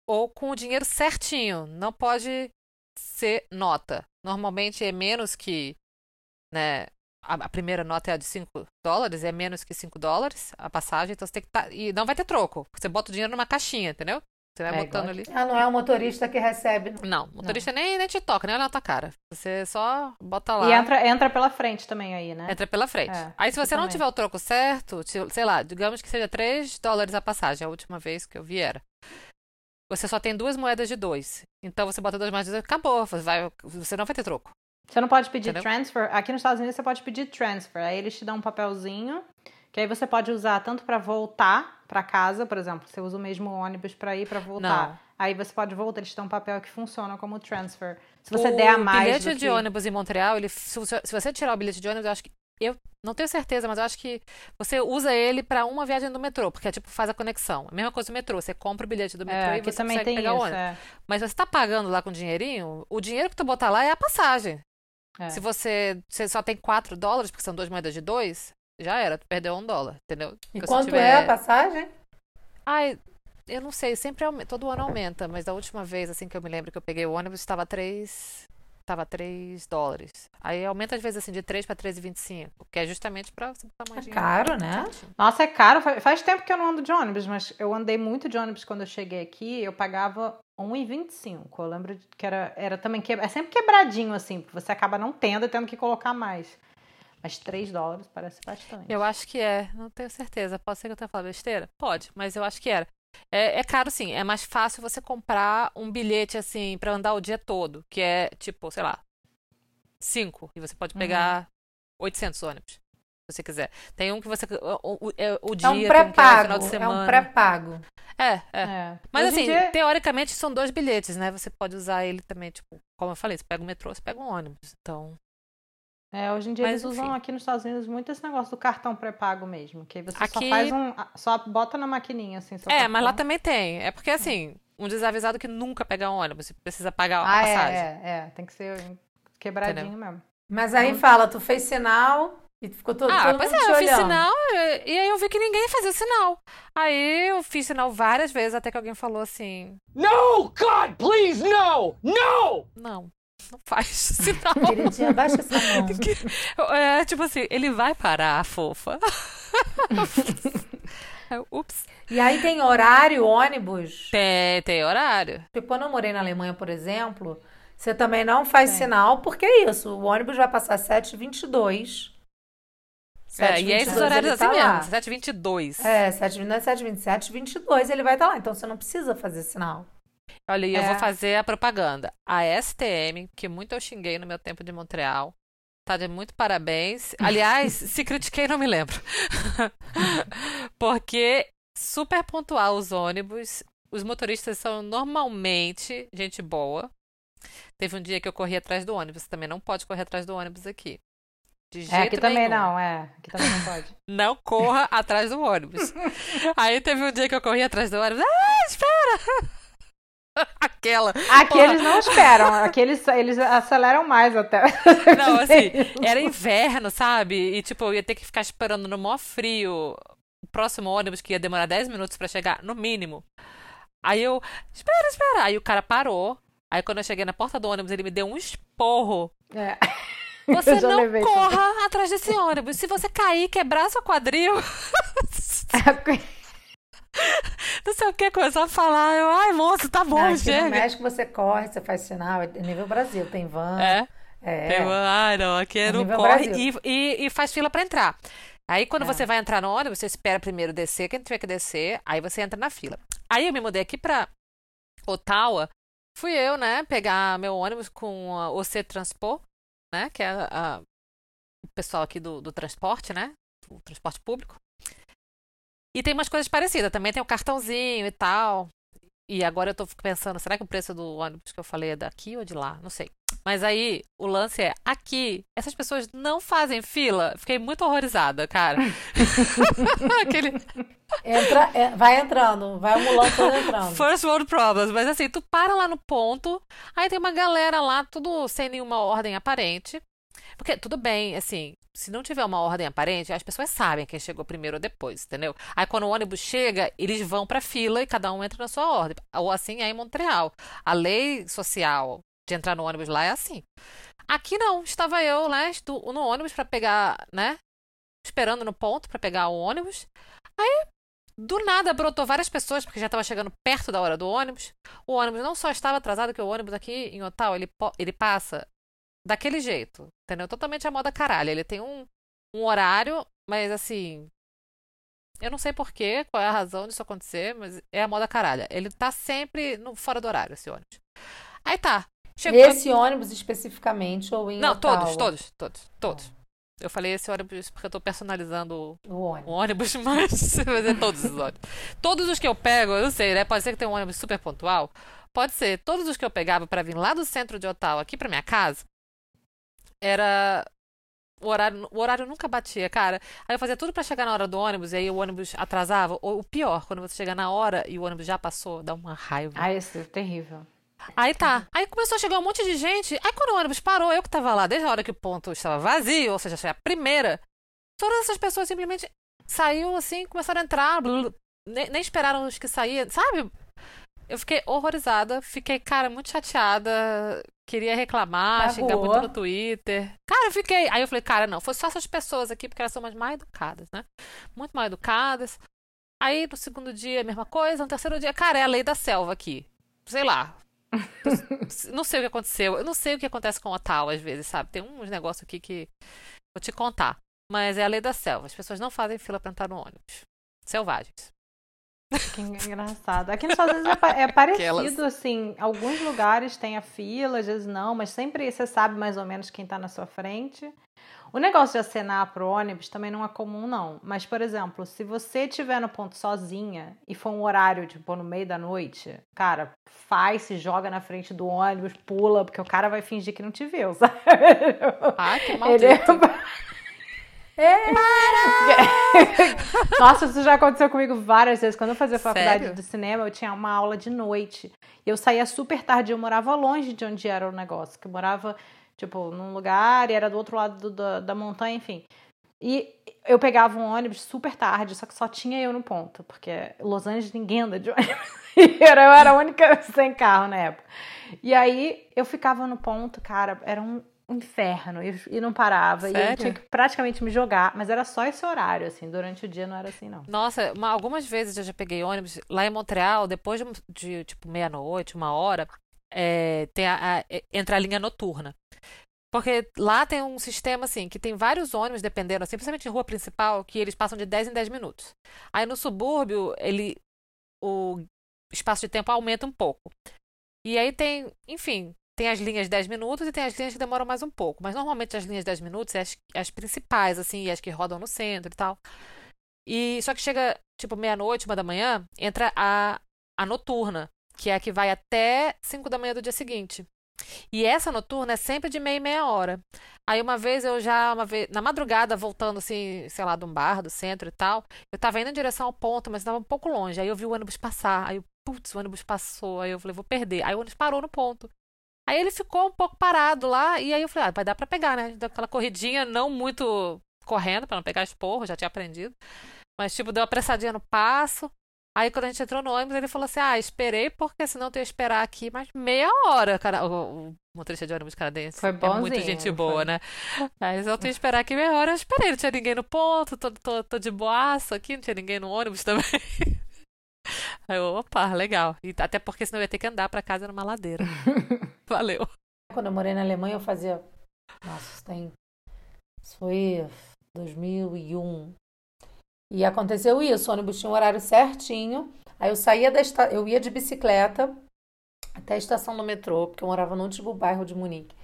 ou com o dinheiro certinho. Não pode ser nota. Normalmente é menos que. Né, a, primeira nota é a de 5 dólares, é menos que 5 dólares a passagem, então você tem que tá, E não vai ter troco. Você bota o dinheiro numa caixinha, entendeu? Você vai é botando ali. Ah, não é o motorista que recebe. Não, o motorista não. Nem, nem te toca, nem olha na tua cara. Você só bota lá. E entra, entra pela frente também aí, né? Entra pela frente. É, aí se você não tiver o troco certo, sei lá, digamos que seja 3 dólares a passagem, a última vez que eu vi era você só tem duas moedas de dois. Então você bota duas moedas de dois, acabou. Vai, você não vai ter troco. Você não pode pedir Entendeu? transfer. Aqui nos Estados Unidos você pode pedir transfer. Aí eles te dão um papelzinho que aí você pode usar tanto para voltar para casa, por exemplo, você usa o mesmo ônibus para ir para voltar. Não. Aí você pode voltar, eles te dão um papel que funciona como transfer. Se você o der a mais. O bilhete de que... ônibus em Montreal, ele, se você tirar o bilhete de ônibus, eu acho que eu não tenho certeza, mas eu acho que você usa ele para uma viagem do metrô, porque é tipo faz a conexão. A mesma coisa do metrô, você compra o bilhete do é, metrô é, e você também consegue pegar isso, o ônibus. É. Mas você está pagando lá com dinheirinho, o dinheiro que tu botar lá é a passagem. É. Se você, você só tem 4 dólares, porque são duas moedas de dois, já era, tu perdeu um dólar, entendeu? E quanto tiver... é a passagem? Ai, eu não sei, sempre aumenta, todo ano aumenta, mas da última vez, assim, que eu me lembro que eu peguei o ônibus, estava 3, tava 3 dólares. Aí aumenta às vezes assim de 3 para 3,25, que é justamente para você botar mais é caro, né? Nossa, é caro. Faz tempo que eu não ando de ônibus, mas eu andei muito de ônibus quando eu cheguei aqui, eu pagava 1,25. Eu lembro que era, era também que é sempre quebradinho assim, você acaba não tendo e tendo que colocar mais. Mas 3 dólares parece bastante. Eu acho que é, não tenho certeza. Pode ser que eu tenha falado besteira? Pode, mas eu acho que era. É, é, caro, sim. É mais fácil você comprar um bilhete, assim, para andar o dia todo, que é, tipo, sei lá, 5. E você pode pegar uhum. 800 ônibus, se você quiser. Tem um que você. O, o, é, o dia, é um pré-pago. É um pré-pago. É, é, é. Mas, Hoje assim, dia... teoricamente são dois bilhetes, né? Você pode usar ele também, tipo, como eu falei, você pega o metrô, você pega um ônibus. Então. É, hoje em dia Mas, eles usam aqui nos Estados Unidos muito esse negócio do cartão pré-pago mesmo, que você aqui... só faz um, só bota na maquininha assim. é, cartão. mas lá também tem. É porque assim, um desavisado que nunca pega um ônibus, precisa pagar a ah, é, passagem. É, é, é, tem que ser quebradinho Entendeu? mesmo. Mas aí então... fala, tu fez sinal e ficou todo, ah, todo pois é, eu olhando. fiz sinal e aí eu vi que ninguém fazia sinal. Aí eu fiz sinal várias vezes até que alguém falou assim: No, God, please, no! No! Não não faz sinal. Queridinha, abaixa essa mão. É, tipo assim, ele vai parar, fofa. Ups. E aí tem horário, ônibus? Tem, tem horário. Tipo, quando eu morei na Alemanha, por exemplo, você também não faz sinal, porque é isso, o ônibus vai passar 7h22. É, e é esses horários tá assim lá. mesmo, 7h22. É, 7, não é 7h27, 22 ele vai estar tá lá. Então você não precisa fazer sinal. Olha, e é. eu vou é. fazer a propaganda. A STM, que muito eu xinguei no meu tempo de Montreal, tá de muito parabéns. Aliás, se critiquei, não me lembro. Porque super pontual os ônibus. Os motoristas são normalmente gente boa. Teve um dia que eu corri atrás do ônibus. Você também não pode correr atrás do ônibus aqui. De jeito é, aqui nenhum. também não, é. Aqui também não pode. não corra atrás do ônibus. Aí teve um dia que eu corri atrás do ônibus. Ah, espera! Aquela. Aqueles não esperam, aqueles eles aceleram mais até. Não, assim, era inverno, sabe? E tipo, eu ia ter que ficar esperando no maior frio o próximo ônibus que ia demorar 10 minutos para chegar, no mínimo. Aí eu, espera, espera. Aí o cara parou. Aí quando eu cheguei na porta do ônibus, ele me deu um esporro. É. Você não corra atrás desse ônibus. Se você cair, quebrar seu quadril, não sei o que, começou a falar. Eu, ai, moço, tá bom, Não, aqui no chega. México você corre, você faz sinal, é nível Brasil, tem van. É. É. Tem uma- ai, não, aqui é no corre e, e, e faz fila pra entrar. Aí quando É. você vai entrar no ônibus, você espera primeiro descer, quem tiver que descer, aí você entra na fila. Aí eu me mudei aqui pra Ottawa, fui eu, né, pegar meu ônibus com a OC Transport, né, que é a- a- o pessoal aqui do, do transporte, né, o transporte público. E tem umas coisas parecidas, também tem o cartãozinho e tal. E agora eu tô pensando, será que o preço do ônibus que eu falei é daqui ou de lá? Não sei. Mas aí, o lance é, aqui, essas pessoas não fazem fila. Fiquei muito horrorizada, cara. Aquele Entra, é, vai entrando, vai amulando todo entrando. first world problems. Mas assim, tu para lá no ponto, aí tem uma galera lá, tudo sem nenhuma ordem aparente. Porque, tudo bem, assim, se não tiver uma ordem aparente, as pessoas sabem quem chegou primeiro ou depois, entendeu? Aí quando o ônibus chega, eles vão pra fila e cada um entra na sua ordem. Ou assim é em Montreal. A lei social de entrar no ônibus lá é assim. Aqui não, estava eu lá no ônibus pra pegar, né? Esperando no ponto pra pegar o ônibus. Aí, do nada, brotou várias pessoas, porque já estava chegando perto da hora do ônibus. O ônibus não só estava atrasado, que o ônibus aqui em Ottawa, ele, ele passa daquele jeito, entendeu? Totalmente a moda caralho. Ele tem um, um horário, mas assim. Eu não sei porquê, qual é a razão disso acontecer, mas é a moda caralho. Ele tá sempre no, fora do horário, esse ônibus. Aí tá. Chegou. Esse ônibus especificamente ou em Não, Ottawa? todos, todos, todos, todos. Eu falei esse ônibus porque eu tô personalizando O o ônibus. ônibus, mas mas é todos os ônibus. Todos os que eu pego, eu não sei, né? Pode ser que tenha um ônibus super pontual. Pode ser. Todos os que eu pegava pra vir lá do centro de Ottawa aqui pra minha casa, era o horário, o horário nunca batia, cara. Aí eu fazia tudo pra chegar na hora do ônibus e aí o ônibus atrasava. Ou o pior, quando você chega na hora e o ônibus já passou, dá uma raiva. Ai, isso é terrível. Aí tá. Aí começou a chegar um monte de gente. Aí quando o ônibus parou, eu que tava lá desde a hora que o ponto estava vazio, ou seja, foi a primeira, todas essas pessoas simplesmente saiu assim, começaram a entrar, nem, nem esperaram os que saíam, sabe? Eu fiquei horrorizada, fiquei, cara, muito chateada, queria reclamar, Na xingar rua. muito no Twitter. Cara, eu fiquei. Aí eu falei, cara, não, foi só essas pessoas aqui, porque elas são mais mal educadas, né? Muito mal educadas. Aí no segundo dia, a mesma coisa, no terceiro dia, cara, é a lei da selva aqui. Sei lá, não sei o que aconteceu. Eu não sei o que acontece com o Ottawa às vezes, sabe? Tem uns negócios aqui que vou te contar. Mas é a lei da selva. As pessoas não fazem fila pra entrar no ônibus. Selvagens. Que engraçado. Aqui nos Estados Unidos é, é parecido, Aquelas. assim. Alguns lugares tem a fila, às vezes não, mas sempre você sabe mais ou menos quem tá na sua frente. O negócio de acenar pro ônibus também não é comum, não. Mas, por exemplo, se você estiver no ponto sozinha e for um horário, tipo, no meio da noite, cara, faz, se joga na frente do ônibus, pula, porque o cara vai fingir que não te viu, sabe? Ai, que Ele maldito. É. Nossa, isso já aconteceu comigo várias vezes. Quando eu fazia faculdade Sério? de cinema, eu tinha uma aula de noite. E eu saía super tarde. Eu morava longe de onde era o negócio. Que eu morava, tipo, num lugar e era do outro lado do- da, da montanha, enfim. E eu pegava um ônibus super tarde, só que só tinha eu no ponto. Porque Los Angeles ninguém anda de ônibus. Eu era a única sem carro na época. E aí eu ficava no ponto, cara, era um inferno. E, não parava. E eu Sério? tinha que praticamente me jogar. Mas era só esse horário, assim. Durante o dia não era assim, não. Nossa, uma- algumas vezes eu já peguei ônibus lá em Montreal, depois de, de, tipo meia-noite, uma hora, é, tem a, a- é, entra a linha noturna. Porque lá tem um sistema assim, que tem vários ônibus, dependendo, assim, principalmente em rua principal, que eles passam de 10 em 10 minutos. Aí no subúrbio, ele o espaço de tempo aumenta um pouco. E aí tem, enfim, tem as linhas 10 minutos e tem as linhas que demoram mais um pouco. Mas normalmente as linhas 10 minutos é as, as principais, assim, as que rodam no centro e tal. E só que chega, tipo, meia-noite, uma da manhã, entra a, a noturna, que é a que vai até 5 da manhã do dia seguinte. E essa noturna é sempre de meia e meia hora. Aí uma vez eu já, uma vez, na madrugada, voltando assim, sei lá, de um bar, do centro e tal, eu tava indo em direção ao ponto, mas estava um pouco longe. Aí eu vi o ônibus passar. Aí eu, putz, o ônibus passou. Aí eu falei, vou perder. Aí o ônibus parou no ponto. Aí ele ficou um pouco parado lá, e aí eu falei, ah, vai dar pra pegar, né? Deu aquela corridinha, não muito correndo, pra não pegar esporro, já tinha aprendido. Mas, tipo, deu uma apressadinha no passo. Aí quando a gente entrou no ônibus, ele falou assim: Ah, esperei porque senão eu ia esperar aqui mais meia hora. Cara, o, o motorista de ônibus canadense. Foi É bonzinho, gente não boa, foi? né? Mas eu tenho que esperar aqui meia hora. Eu esperei, não tinha ninguém no ponto, tô, tô, tô de boaço aqui, não tinha ninguém no ônibus também. Aí eu, opa, legal. E até porque senão eu ia ter que andar pra casa numa ladeira. Valeu. Quando eu morei na Alemanha, eu fazia. Nossa, tem. Isso foi 2001. E aconteceu isso: o ônibus tinha um horário certinho. Aí eu saía da esta... eu ia de bicicleta até a estação do metrô, porque eu morava no último bairro de Munique.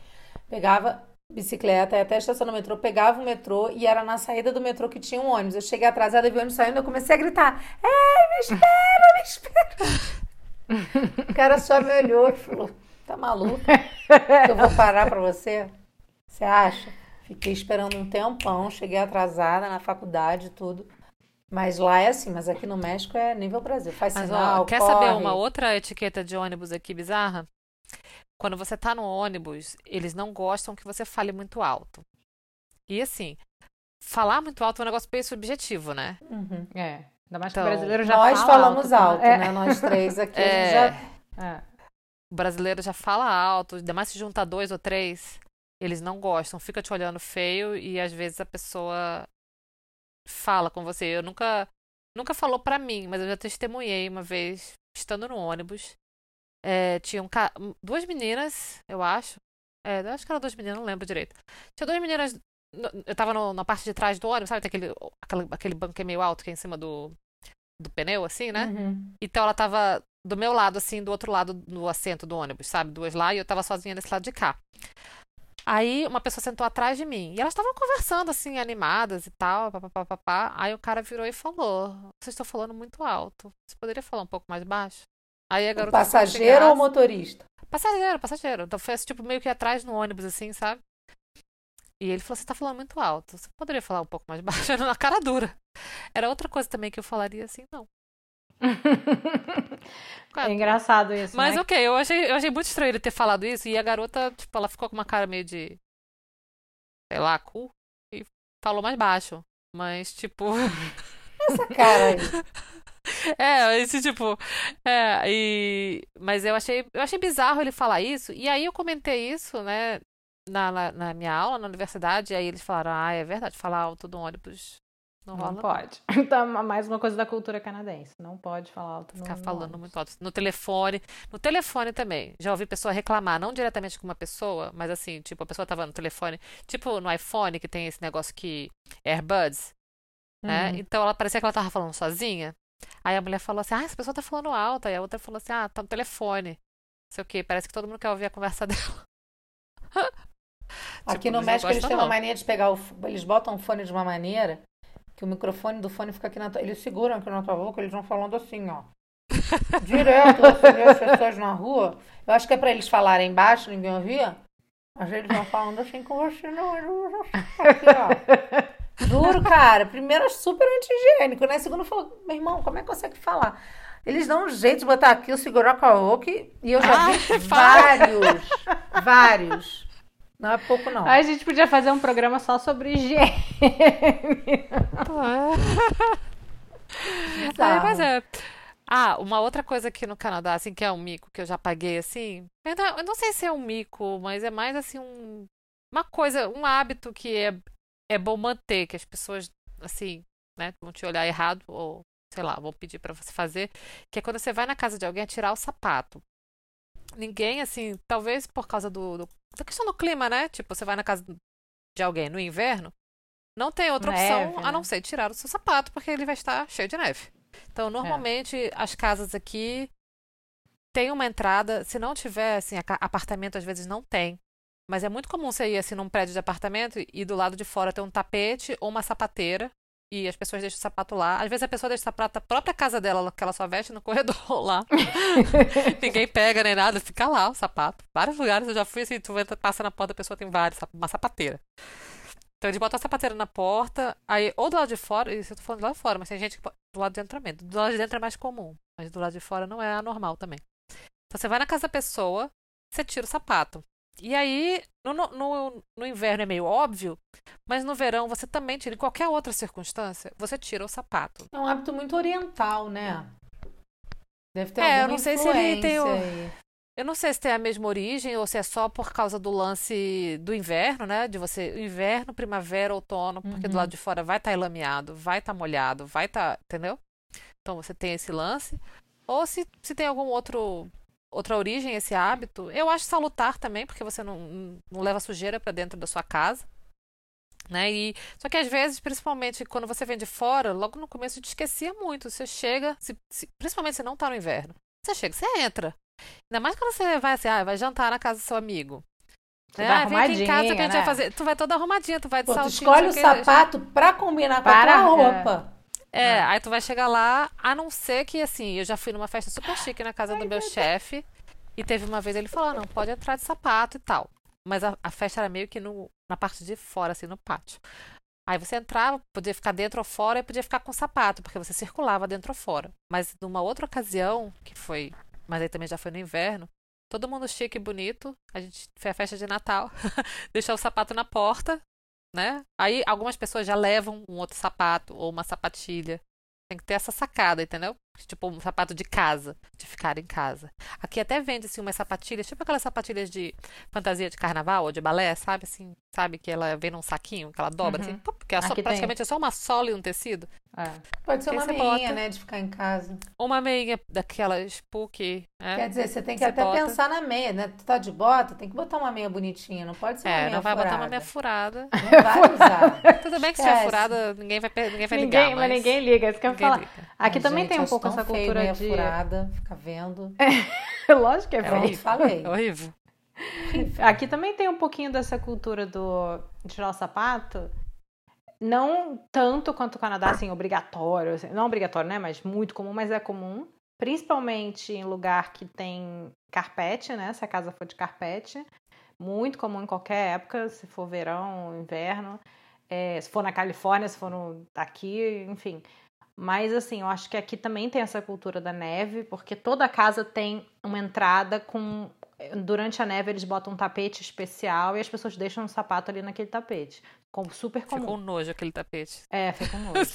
Pegava bicicleta até a estação do metrô, pegava o metrô e era na saída do metrô que tinha um ônibus. Eu cheguei atrasada, vi o ônibus saindo, eu comecei a gritar: Ei, me espera, me espera! O cara só me olhou e falou: Tá maluco? eu vou parar pra você? Você acha? Fiquei esperando um tempão, cheguei atrasada na faculdade e tudo. Mas lá é assim, mas aqui no México é nível Brasil. Faz Mas, sinal, ó, quer corre. saber uma outra etiqueta de ônibus aqui bizarra? Quando você tá no ônibus, eles não gostam que você fale muito alto. E assim, falar muito alto é um negócio bem subjetivo, né? Uhum. É. Ainda mais Então, que o brasileiro já Nós fala falamos alto, alto, é. né? Nós três aqui. A gente É. já... É. O brasileiro já fala alto, ainda mais se junta dois ou três, eles não gostam, fica te olhando feio e às vezes a pessoa fala com você. Eu nunca nunca falou pra mim, mas eu já testemunhei uma vez estando no ônibus. É, tinham ca- duas meninas, eu acho. É, eu acho que eram duas meninas, não lembro direito. Tinha duas meninas. Eu tava no- na parte de trás do ônibus, sabe? Tem aquele, aquele, aquele banco que é meio alto, que é em cima do, do pneu, assim, né? Uhum. Então ela tava do meu lado, assim, do outro lado do assento do ônibus, sabe? Duas lá e eu tava sozinha desse lado de cá. Aí uma pessoa sentou atrás de mim. E elas estavam conversando, assim, animadas e tal, papapá, papá. Aí o cara virou e falou: Vocês estão falando muito alto. Você poderia falar um pouco mais baixo? Aí a O garota sem passageiro ou graça. motorista? Passageiro, passageiro. Então foi assim, tipo, meio que atrás no ônibus, assim, sabe? E ele falou: Você tá falando muito alto. Você poderia falar um pouco mais baixo? Era na cara dura. Era outra coisa também que eu falaria assim, não. É engraçado isso, Mas né? ok, eu achei, eu achei muito estranho ele ter falado isso. E a garota, tipo, ela ficou com uma cara meio de. Sei lá, cu. E falou mais baixo. Mas, tipo. Essa cara aí. é, esse tipo. É, e. Mas eu achei, eu achei bizarro ele falar isso. E aí eu comentei isso, né? Na, na, na minha aula, na universidade. E aí eles falaram: Ah, é verdade, falar alto do ônibus não. Não pode. Então, mais uma coisa da cultura canadense. Não pode falar alto Ficar no falando ônibus. muito alto. No telefone. No telefone também. Já ouvi pessoa reclamar, não diretamente com uma pessoa, mas assim, tipo, a pessoa tava no telefone. Tipo no iPhone, que tem esse negócio que. AirBuds, né? Uhum. Então ela parecia que ela tava falando sozinha. Aí a mulher falou assim: Ah, essa pessoa tá falando alto. Aí a outra falou assim: Ah, tá no telefone. Não sei o quê. Parece que todo mundo quer ouvir a conversa dela. Aqui Tipo, no México eles têm uma mania de pegar o. Eles botam o fone de uma maneira que o microfone do fone fica aqui na tua. Eles seguram aqui na tua boca, eles vão falando assim, ó. Direto, você vê as pessoas na rua. Eu acho que é pra eles falarem baixo, ninguém ouvir. Mas eles vão falando assim com você, não. Aqui, ó. Juro, cara. Primeiro, super anti-higiênico, né? Segundo, falou, meu irmão, como é que consegue falar? Eles dão um jeito de botar aqui o segurar karaoke e eu já vi Ai, vários, vários. Não é pouco, não. A gente podia fazer um programa só sobre higiene. É, mas é. Ah, uma outra coisa aqui no Canadá, assim, que é um mico que eu já paguei, assim. Eu não, eu não sei se é um mico, mas é mais assim um, uma coisa, um hábito que é, é bom manter, que as pessoas, assim, né, vão te olhar errado, ou sei lá, vão pedir pra você fazer, que é quando você vai na casa de alguém é tirar o sapato. Ninguém, assim, talvez por causa do, do- da questão do clima, né? Tipo, você vai na casa de alguém no inverno, não tem outra Neve, opção né? a não ser tirar o seu sapato, porque ele vai estar cheio de neve. Então, normalmente, as casas aqui têm uma entrada. Se não tiver, assim, apartamento às vezes não tem. Mas é muito comum você ir, assim, num prédio de apartamento e do lado de fora ter um tapete ou uma sapateira. E as pessoas deixam o sapato lá. Às vezes a pessoa deixa o sapato na própria casa dela, que ela só veste no corredor lá. Ninguém pega nem nada, fica lá o sapato. Vários lugares eu já fui assim, tu entra, passa na porta, a pessoa tem vários, uma sapateira. Então eles botam a sapateira na porta, aí, ou do lado de fora, isso eu tô falando do lado de fora, mas tem gente que do lado de dentro também. Do lado de dentro é mais comum, mas do lado de fora não é anormal também. Então você vai na casa da pessoa, você tira o sapato. E aí, no, no, no, no inverno é meio óbvio, mas no verão você também tira. Em qualquer outra circunstância, você tira o sapato. É um hábito muito oriental, né? Deve ter É, eu alguma não sei se ele tem o-. Eu não sei se tem a mesma origem ou se é só por causa do lance do inverno, né? De você, inverno, primavera, outono, porque do Uhum. lado de fora vai estar lameado, vai estar molhado, vai estar, entendeu? Então você tem esse lance. Ou se, se tem algum outro outra origem esse hábito. Eu acho salutar também, porque você não, não leva sujeira para dentro da sua casa. Né? E, só que às vezes, principalmente quando você vem de fora, logo no começo a gente esquecia muito. Você chega, se- se- principalmente se não tá no inverno. Você chega, você entra. Ainda mais quando você vai assim, ah, vai jantar na casa do seu amigo. Né? tá Ah, vem aqui em casa que a gente arrumadinha, vai fazer. Tu vai toda arrumadinha, tu vai de Pô, tu saltinho. escolhe o sapato pra combinar com Para, a tua é. Roupa. É, aí tu vai chegar lá, a não ser que, assim, eu já fui numa festa super chique na casa do meu chefe, e teve uma vez ele falou, "Ah, não, pode entrar de sapato e tal. Mas a, a festa era meio que no, na parte de fora, assim, no pátio. Aí você entrava, podia ficar dentro ou fora, e podia ficar com sapato, porque você circulava dentro ou fora. Mas numa outra ocasião, que foi, mas aí também já foi no inverno, todo mundo chique e bonito, a gente foi a festa de Natal, deixou o sapato na porta, né? Aí algumas pessoas já levam um outro sapato ou uma sapatilha. Tem que ter essa sacada, entendeu? Tipo um sapato de casa, de ficar em casa. Aqui até vende assim umas sapatilhas, tipo aquelas sapatilhas de fantasia de carnaval ou de balé, sabe assim, sabe que ela vem num saquinho, que ela dobra Uhum. assim, pum, que é só, Aqui tem. praticamente é só uma sola e um tecido. É. Pode ser uma meinha, bota. né? De ficar em casa. Uma meia daquelas PUC, né? Quer dizer, você tem que Você até bota. pensar na meia, né? Tu tá de bota, tem que botar uma meia bonitinha, não pode ser uma É, meia não vai botar uma meia furada. furada. Não vai usar. Tudo bem que se tiver Esquece. furada, ninguém vai, ninguém vai Ninguém, ligar, mas ninguém liga, isso que eu falar. liga. Aqui Ai, também gente, tem um acho pouco essa feio cultura meia de. furada, fica vendo. Lógico que é É feio. Falei. É horrível. Aqui também tem um pouquinho dessa cultura do de tirar o sapato. Não tanto quanto o Canadá, assim, obrigatório. assim, não obrigatório, né? Mas muito comum, mas é comum. Principalmente em lugar que tem carpete, né? Se a casa for de carpete. Muito comum em qualquer época, se for verão, inverno. É, se for na Califórnia, se for no, aqui, enfim. Mas assim, eu acho que aqui também tem essa cultura da neve, porque toda casa tem uma entrada com. Durante a neve eles botam um tapete especial e as pessoas deixam o sapato ali naquele tapete. Como super comum. Ficou um nojo aquele tapete. É, fica um nojo.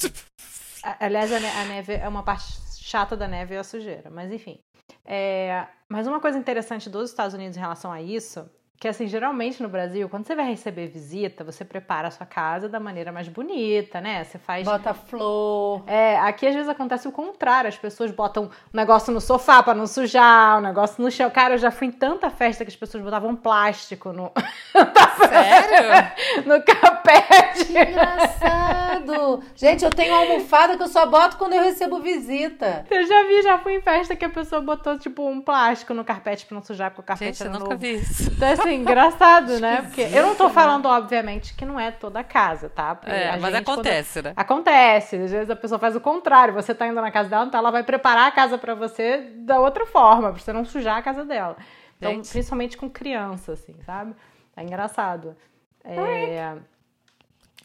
Aliás, a neve é uma parte chata da neve é a sujeira, mas enfim. É, mas uma coisa interessante dos Estados Unidos em relação a isso, que assim, geralmente no Brasil, quando você vai receber visita, você prepara a sua casa da maneira mais bonita, né? Você faz Bota flor. é, aqui às vezes acontece o contrário, as pessoas botam um negócio no sofá pra não sujar, um negócio no chão. Cara, eu já fui em tanta festa que as pessoas botavam plástico no, Sério? no carpete. Engraçado. Gente, eu tenho uma almofada que eu só boto quando eu recebo visita. Eu já vi, já fui em festa que a pessoa botou, tipo, um plástico no carpete pra não sujar, porque o carpete Gente, eu era nunca novo. vi isso. Então, assim, engraçado, né? Porque eu não tô falando, obviamente, que não é toda casa, tá? Porque É, mas gente, quando- acontece, né? Acontece, às vezes a pessoa faz o contrário. Você tá indo na casa dela, então ela vai preparar a casa pra você da outra forma, pra você não sujar a casa dela. Então, Gente. principalmente com criança, assim, sabe? É engraçado. É...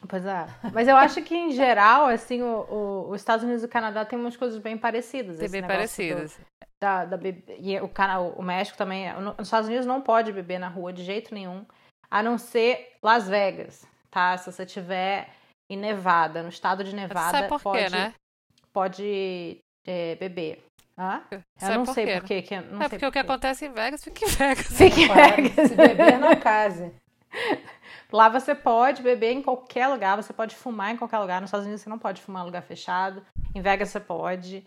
Pois é. Mas eu acho que, em geral, assim, o, o- os Estados Unidos e o Canadá têm umas coisas bem parecidas. Tem bem parecidas. do- da, da e o, Cana- o México também. é- Nos Estados Unidos não pode beber na rua de jeito nenhum, a não ser Las Vegas, tá? Se você tiver em Nevada, no estado de Nevada, Sabe por pode, quê, né? pode é, beber. Hã? Eu Sabe não por sei por quê. que- Não É sei porque o que acontece em Vegas fica em Vegas. Fica em Vegas. Se beber, não case. Lá você pode beber em qualquer lugar, você pode fumar em qualquer lugar. Nos Estados Unidos você não pode fumar em lugar fechado. Em Vegas você pode.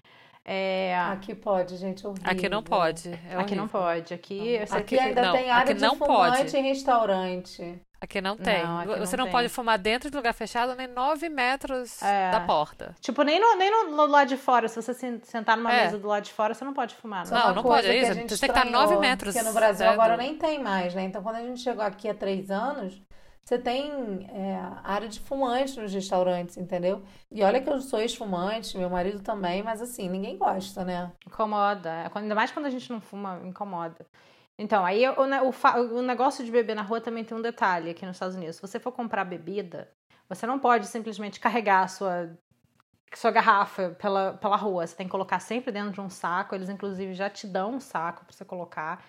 É, Aqui pode, gente, horrível. Aqui não pode. é aqui não pode. Aqui, Aqui ainda não, tem área aqui de não fumante pode. em restaurante. Aqui não tem. Não, aqui Você não não, tem. pode fumar dentro de lugar fechado nem 9 metros É. da porta. Tipo, nem no, nem no, no lado de fora. Se você sen- sentar numa É. mesa do lado de fora, você não pode fumar. Só Não, não coisa pode, é isso. gente Você tem que estar estranhou, nove metros, Porque no Brasil né, agora do- nem tem mais, né? Então, quando a gente chegou aqui há três anos, você tem é, área de fumante nos restaurantes, entendeu? E olha que eu sou ex-fumante, meu marido também, mas assim, ninguém gosta, né? Incomoda. Ainda mais quando a gente não fuma, incomoda. Então, aí o, o, o negócio de beber na rua também tem um detalhe aqui nos Estados Unidos. Se você for comprar bebida, você não pode simplesmente carregar a sua, sua garrafa pela, pela rua. Você tem que colocar sempre dentro de um saco. Eles, inclusive, já te dão um saco pra você colocar.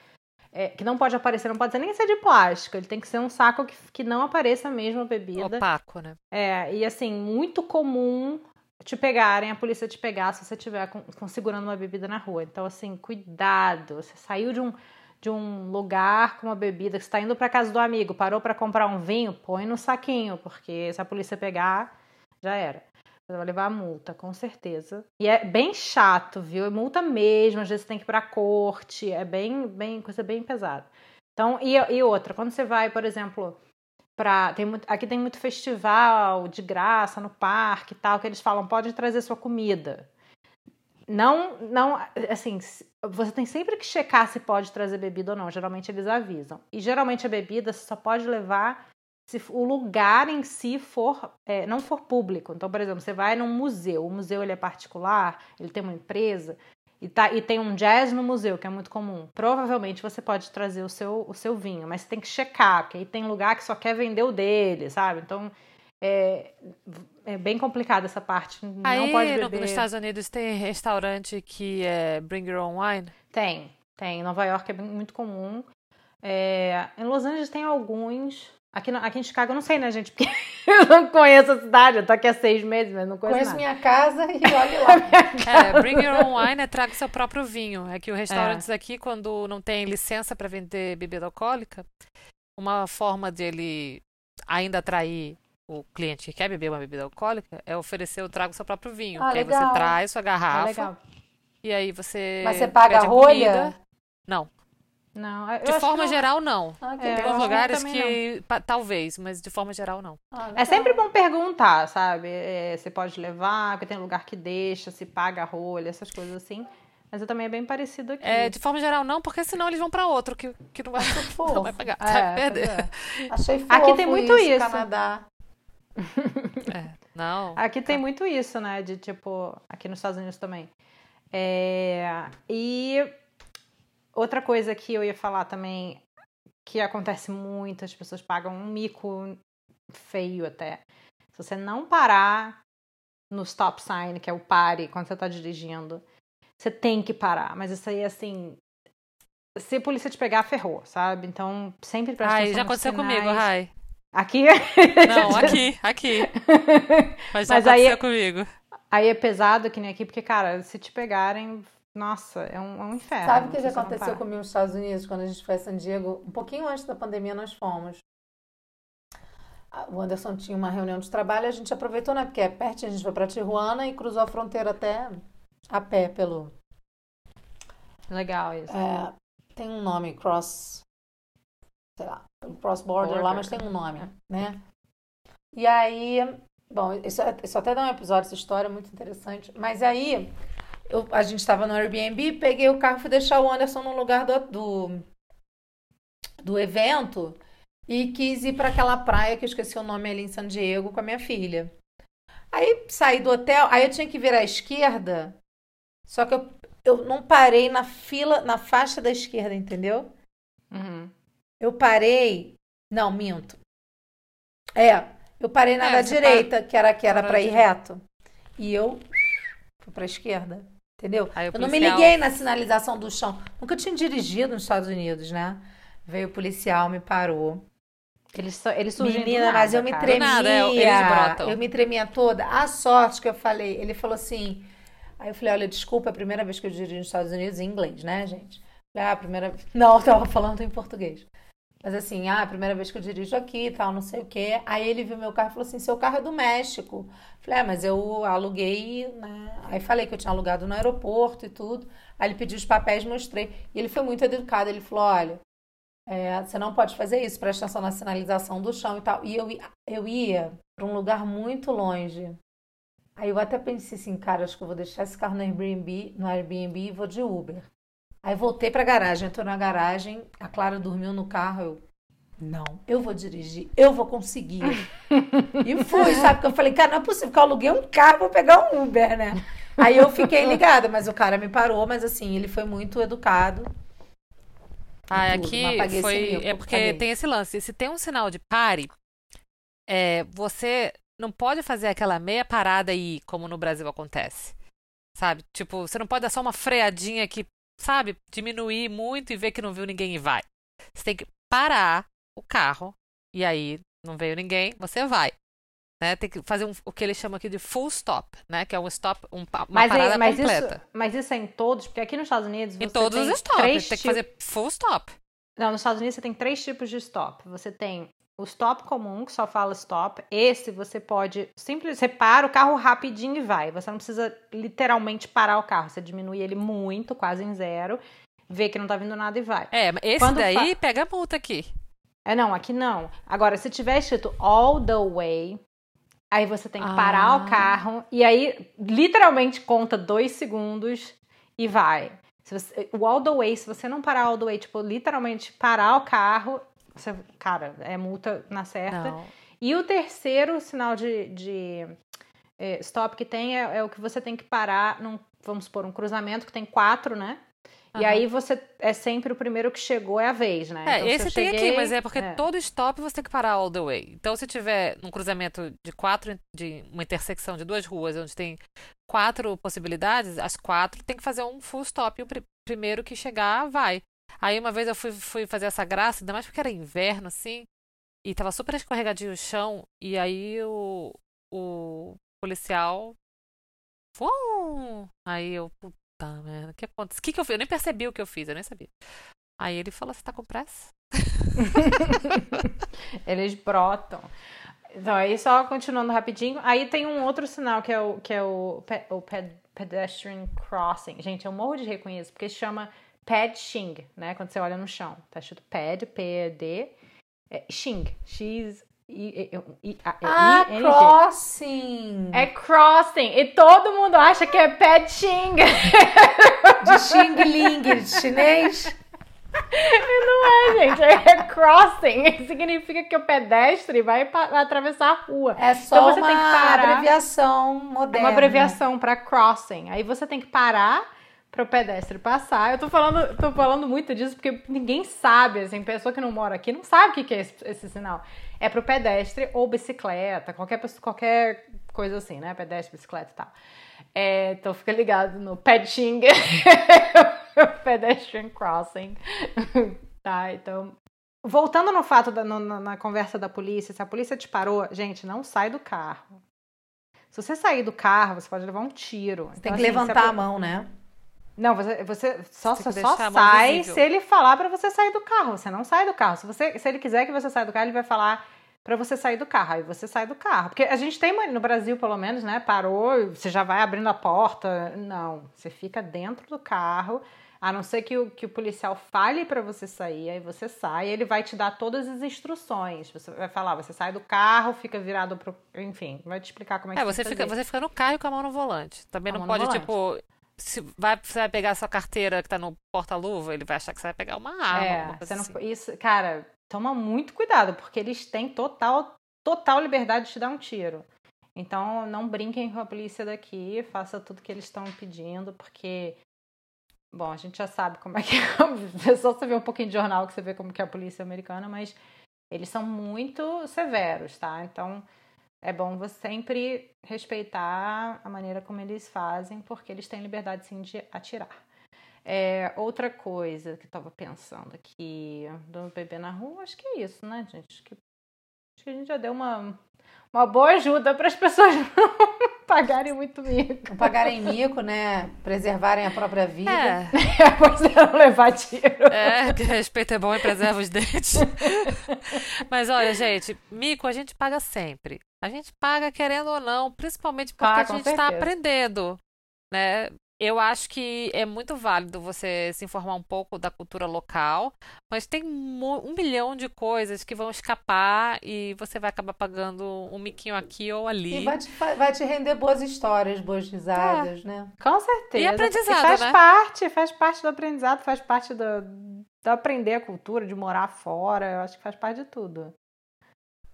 É, que não pode aparecer, não pode ser nem ser de plástico. Ele tem que ser um saco que, que não apareça mesmo a bebida. Opaco, né? É, e assim, muito comum te pegarem, a polícia te pegar se você estiver com, com, segurando uma bebida na rua. Então, assim, cuidado. Você saiu de um, de um lugar com uma bebida, que está indo para casa do amigo, parou para comprar um vinho, põe no saquinho, porque se a polícia pegar, já era. Você vai levar multa, com certeza. E é bem chato, viu? É multa mesmo, às vezes você tem que ir pra corte, é bem, bem, coisa bem pesada. Então, e, e outra, quando você vai, por exemplo, para tem muito, aqui tem muito festival de graça no parque e tal, que eles falam, pode trazer sua comida. Não, não, assim, você tem sempre que checar se pode trazer bebida ou não. Geralmente eles avisam. E geralmente a bebida você só pode levar se o lugar em si for é, não for público. Então, por exemplo, você vai num museu, o museu ele é particular, ele tem uma empresa e, tá, e tem um jazz no museu, que é muito comum. Provavelmente você pode trazer o seu, o seu vinho, mas você tem que checar, porque aí tem lugar que só quer vender o dele, sabe? Então é, é bem complicado essa parte. Não aí, pode beber. No, nos Estados Unidos tem restaurante que é Bring Your Own Wine? Tem, tem. Em Nova York é muito comum. É, em Los Angeles tem alguns. Aqui, aqui em Chicago eu não sei, né, gente? Porque eu não conheço a cidade. Eu tô aqui há seis meses, mas não conheço Conheço nada. minha casa e olhe lá. é, bring your own wine é traga seu próprio vinho. É que os restaurantes é. aqui, quando não tem licença para vender bebida alcoólica, uma forma de ele ainda atrair o cliente que quer beber uma bebida alcoólica é oferecer o trago seu próprio vinho. Ah, que aí legal. você traz sua Ah, garrafa legal. e aí você. Mas você paga pede a rolha? comida. Não. Não, eu De forma que não- geral, não. Ah, É, Tem alguns lugares que pa- talvez, mas de forma geral, não. Ah, É sempre bom perguntar, sabe? É, você pode levar, porque tem lugar que deixa, se paga a rolha, essas coisas assim. Mas eu também é bem parecido aqui. É, de forma geral, não, porque senão eles vão pra outro que, que não vai, não vai pagar. É, vai perder. é. Achei fofo Aqui tem muito isso. Canadá. É, não. Aqui tem muito isso, né? De tipo, aqui nos Estados Unidos também. É, e outra coisa que eu ia falar também, que acontece muito, as pessoas pagam um mico feio até. Se você não parar no stop sign, que é o pare quando você tá dirigindo, você tem que parar. Mas isso aí, assim. Se a polícia te pegar, ferrou, sabe? Então, sempre presta Ai, já aconteceu comigo, sinais. Rai. Aqui? Não, aqui, aqui. Mas já Mas aí- aconteceu comigo. Aí é pesado que nem aqui, porque, cara, se te pegarem, nossa, é um, é um inferno. Sabe o que já não aconteceu comigo nos Estados Unidos quando a gente foi a San Diego? Um pouquinho antes da pandemia nós fomos. O Anderson tinha uma reunião de trabalho, a gente aproveitou, né? Porque é pertinho, a gente foi pra Tijuana e cruzou a fronteira até a pé pelo. Legal isso. é, tem um nome, cross. Sei lá, cross border lá, Border. mas tem um nome, né? E aí. Bom, isso, é- isso até dá um episódio, essa história é muito interessante. Mas aí, eu- a gente estava no Airbnb, peguei o carro e fui deixar o Anderson no lugar do, do, do evento e quis ir para aquela praia que eu esqueci o nome ali em San Diego com a minha filha. Aí saí do hotel, aí eu tinha que virar à esquerda, só que eu, eu não parei na fila, na faixa da esquerda, entendeu? Uhum. Eu parei. Não, minto. É, eu parei na É, da direita, que era que era para ir reto. E eu fui para esquerda. Entendeu? Aí eu não me policial- liguei na sinalização do chão. Nunca tinha dirigido nos Estados Unidos, né? Veio o policial, me parou. Eles, só- eles surgem do Menina, nada, mas eu me cara. tremia. nada, é, eles brotam. Eu me tremia toda. A sorte que eu falei, ele falou assim. Aí eu falei, olha, desculpa, é a primeira vez que eu dirijo nos Estados Unidos em inglês, né, gente? Falei, ah, primeira Não, eu tava falando em português. Mas assim, ah, a primeira vez que eu dirijo aqui tal, não sei o quê. Aí ele viu meu carro e falou assim: seu carro é do México. Falei, ah, mas eu aluguei, né? Aí falei que eu tinha alugado no aeroporto e tudo. Aí ele pediu os papéis, mostrei. E ele foi muito educado. Ele falou: olha, é, você não pode fazer isso, presta atenção na sinalização do chão e tal. E eu, eu ia para um lugar muito longe. Aí eu até pensei assim, cara, acho que eu vou deixar esse carro no Airbnb, no Airbnb e vou de Uber. Aí voltei pra garagem, entrou na garagem, a Clara dormiu no carro, eu não, eu vou dirigir, eu vou conseguir. e fui, sabe? Porque eu falei, cara, não é possível que eu aluguei um carro, vou pegar um Uber, né? Aí eu fiquei ligada, mas o cara me parou, mas assim, ele foi muito educado. Ah, tudo, aqui esse foi. É porque apaguei. tem esse lance. Se tem um sinal de pare, é, você não pode fazer aquela meia parada aí, como no Brasil acontece. Sabe? Tipo, você não pode dar só uma freadinha que, sabe, diminuir muito e ver que não viu ninguém e vai. Você tem que parar o carro e aí não veio ninguém, você vai. né? Tem que fazer um, o que eles chamam aqui de full stop, né? Que é um stop, um, uma Mas, é- parada mas completa. isso, mas isso é em todos, porque aqui nos Estados Unidos Em todos tem os stops, tem que fazer full stop. Não, nos Estados Unidos você tem três tipos de stop. Você tem o stop comum, que só fala stop. Esse você pode simplesmente. Você para o carro rapidinho e vai. Você não precisa literalmente parar o carro. Você diminui ele muito, quase em zero. Vê que não tá vindo nada e vai. É, mas esse Quando daí pega a multa aqui. É, não, aqui não. Agora, se tiver escrito all the way, aí você tem que parar Ah. o carro e aí literalmente conta dois segundos e vai. Se você- o all the way, se você não parar all the way, tipo, literalmente parar o carro, você, cara, é multa na certa. Não. E o terceiro sinal de, de, eh, stop que tem é, é o que você tem que parar num, vamos supor, um cruzamento que tem quatro, né? E Aham. aí você é sempre o primeiro que chegou é a vez, né? É, Então, se esse tem cheguei- aqui, mas é porque é. todo stop você tem que parar all the way. Então, se tiver num cruzamento de quatro, de uma intersecção de duas ruas, onde tem quatro possibilidades, as quatro tem que fazer um full stop. E o pri- primeiro que chegar, vai. Aí, uma vez eu fui, fui fazer essa graça, ainda mais porque era inverno, assim, e tava super escorregadio o chão, e aí o, o policial. Aí eu, puta merda, o que aconteceu? O que, que eu fiz? Eu nem percebi o que eu fiz, eu nem sabia. Aí ele falou: Você tá com pressa? Eles brotam. Então, aí só continuando rapidinho. Aí tem um outro sinal que é o, que é o, pe- o ped- pedestrian crossing. Gente, eu morro de reconheço, porque se chama pedshing, né? Quando você olha no chão. Tá escrito ped, P-E-D, é, shing, X, I, I, I, Ah, crossing! É crossing. E todo mundo acha que é pedshing. De Xing Ling, de chinês. Não é, gente. É crossing. Significa que o pedestre vai, vai atravessar a rua. É só Então você uma tem que parar. abreviação É moderna. uma abreviação para crossing. Aí você tem que parar para o pedestre passar. Eu tô falando, tô falando muito disso porque ninguém sabe, assim, pessoa que não mora aqui não sabe o que que é esse, esse sinal. É pro pedestre ou bicicleta, qualquer qualquer coisa assim, né? Pedestre, bicicleta e tal. É, então fica ligado no pedching, pedestrian crossing. tá, então voltando no fato da no- na, conversa da polícia, se a polícia te parou, gente, não sai do carro. Se você sair do carro, você pode levar um tiro. Tem Então, que assim, a levantar a mão, né? Não, você, você só, Você só sai se ele falar pra você sair do carro. Você não sai do carro. Se, você, se ele quiser que você saia do carro, ele vai falar pra você sair do carro. Aí você sai do carro. Porque a gente tem, no Brasil pelo menos, né? Parou, você já vai abrindo a porta. Não, você fica dentro do carro. A não ser que o, que o policial fale pra você sair, aí você sai, ele vai te dar todas as instruções. Você vai falar, você sai do carro, fica virado pro. Enfim, vai te explicar como é que É, você que fica, fazer. você fica no carro com a mão no volante. Também a não pode, tipo. Se vai, você vai pegar a sua carteira que tá no porta-luva, ele vai achar que você vai pegar uma arma. É, você não, assim. isso, cara, toma muito cuidado, porque eles têm total, total liberdade de te dar um tiro. Então, não brinquem com a polícia daqui, faça tudo que eles estão pedindo, porque, bom, a gente já sabe como é que é. Só você ver um pouquinho de jornal que você vê como que é a polícia americana, mas eles são muito severos, tá? Então, é bom você sempre respeitar a maneira como eles fazem, porque eles têm liberdade sim de atirar. É, outra coisa que eu tava pensando aqui do bebê na rua, acho que é isso, né, gente? Acho que, acho que a gente já deu uma, uma boa ajuda para as pessoas não pagarem muito mico. Não pagarem mico, né? Preservarem a própria vida. É, Depois de não levar tiro. é, que respeito é bom e preserva os dentes. Mas olha, gente, mico a gente paga sempre. A gente paga querendo ou não, principalmente porque Ah, a gente está aprendendo, né? Eu acho que é muito válido você se informar um pouco da cultura local, mas tem um milhão de coisas que vão escapar e você vai acabar pagando um miquinho aqui ou ali. E vai te, vai te render boas histórias, boas risadas, né? Com certeza. E aprendizado, faz né? parte, faz parte do aprendizado, faz parte do, do aprender a cultura, de morar fora. Eu acho que faz parte de tudo.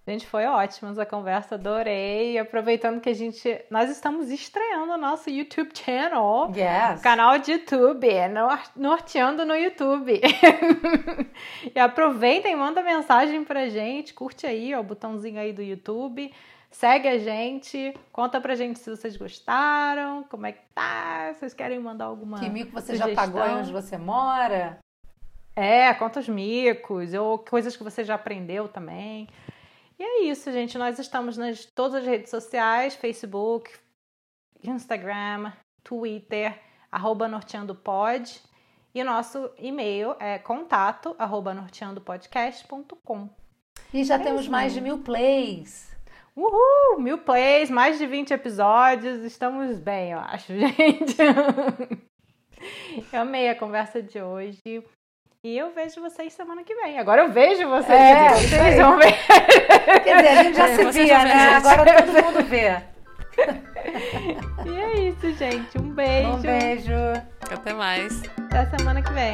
Gente, foi ótima essa conversa, adorei. Aproveitando que a gente. Nós estamos estreando o nosso YouTube channel. Yes. Canal de YouTube, nor- norteando no YouTube. e aproveitem, manda mensagem pra gente, curte aí, ó, o botãozinho aí do YouTube. Segue a gente, conta pra gente se vocês gostaram, como é que tá, se vocês querem mandar alguma Que mico você já sugestão. pagou aí onde você mora? É, conta os micos, ou coisas que você já aprendeu também. E é isso, gente. Nós estamos nas todas as redes sociais: Facebook, Instagram, Twitter, arroba norteandopod. E o nosso e-mail é contato arroba norteandopodcast.com. E já É temos isso mais de mil plays. Uhul! Mil plays, mais de 20 episódios. Estamos bem, eu acho, gente. Eu amei a conversa de hoje. E eu vejo vocês semana que vem. Agora eu vejo vocês. É, quer dizer, isso vocês vão ver. Quer dizer, a gente já É, se via, já né? Agora todo mundo vê. E é isso, gente. Um beijo. Um beijo. Até mais. Até semana que vem.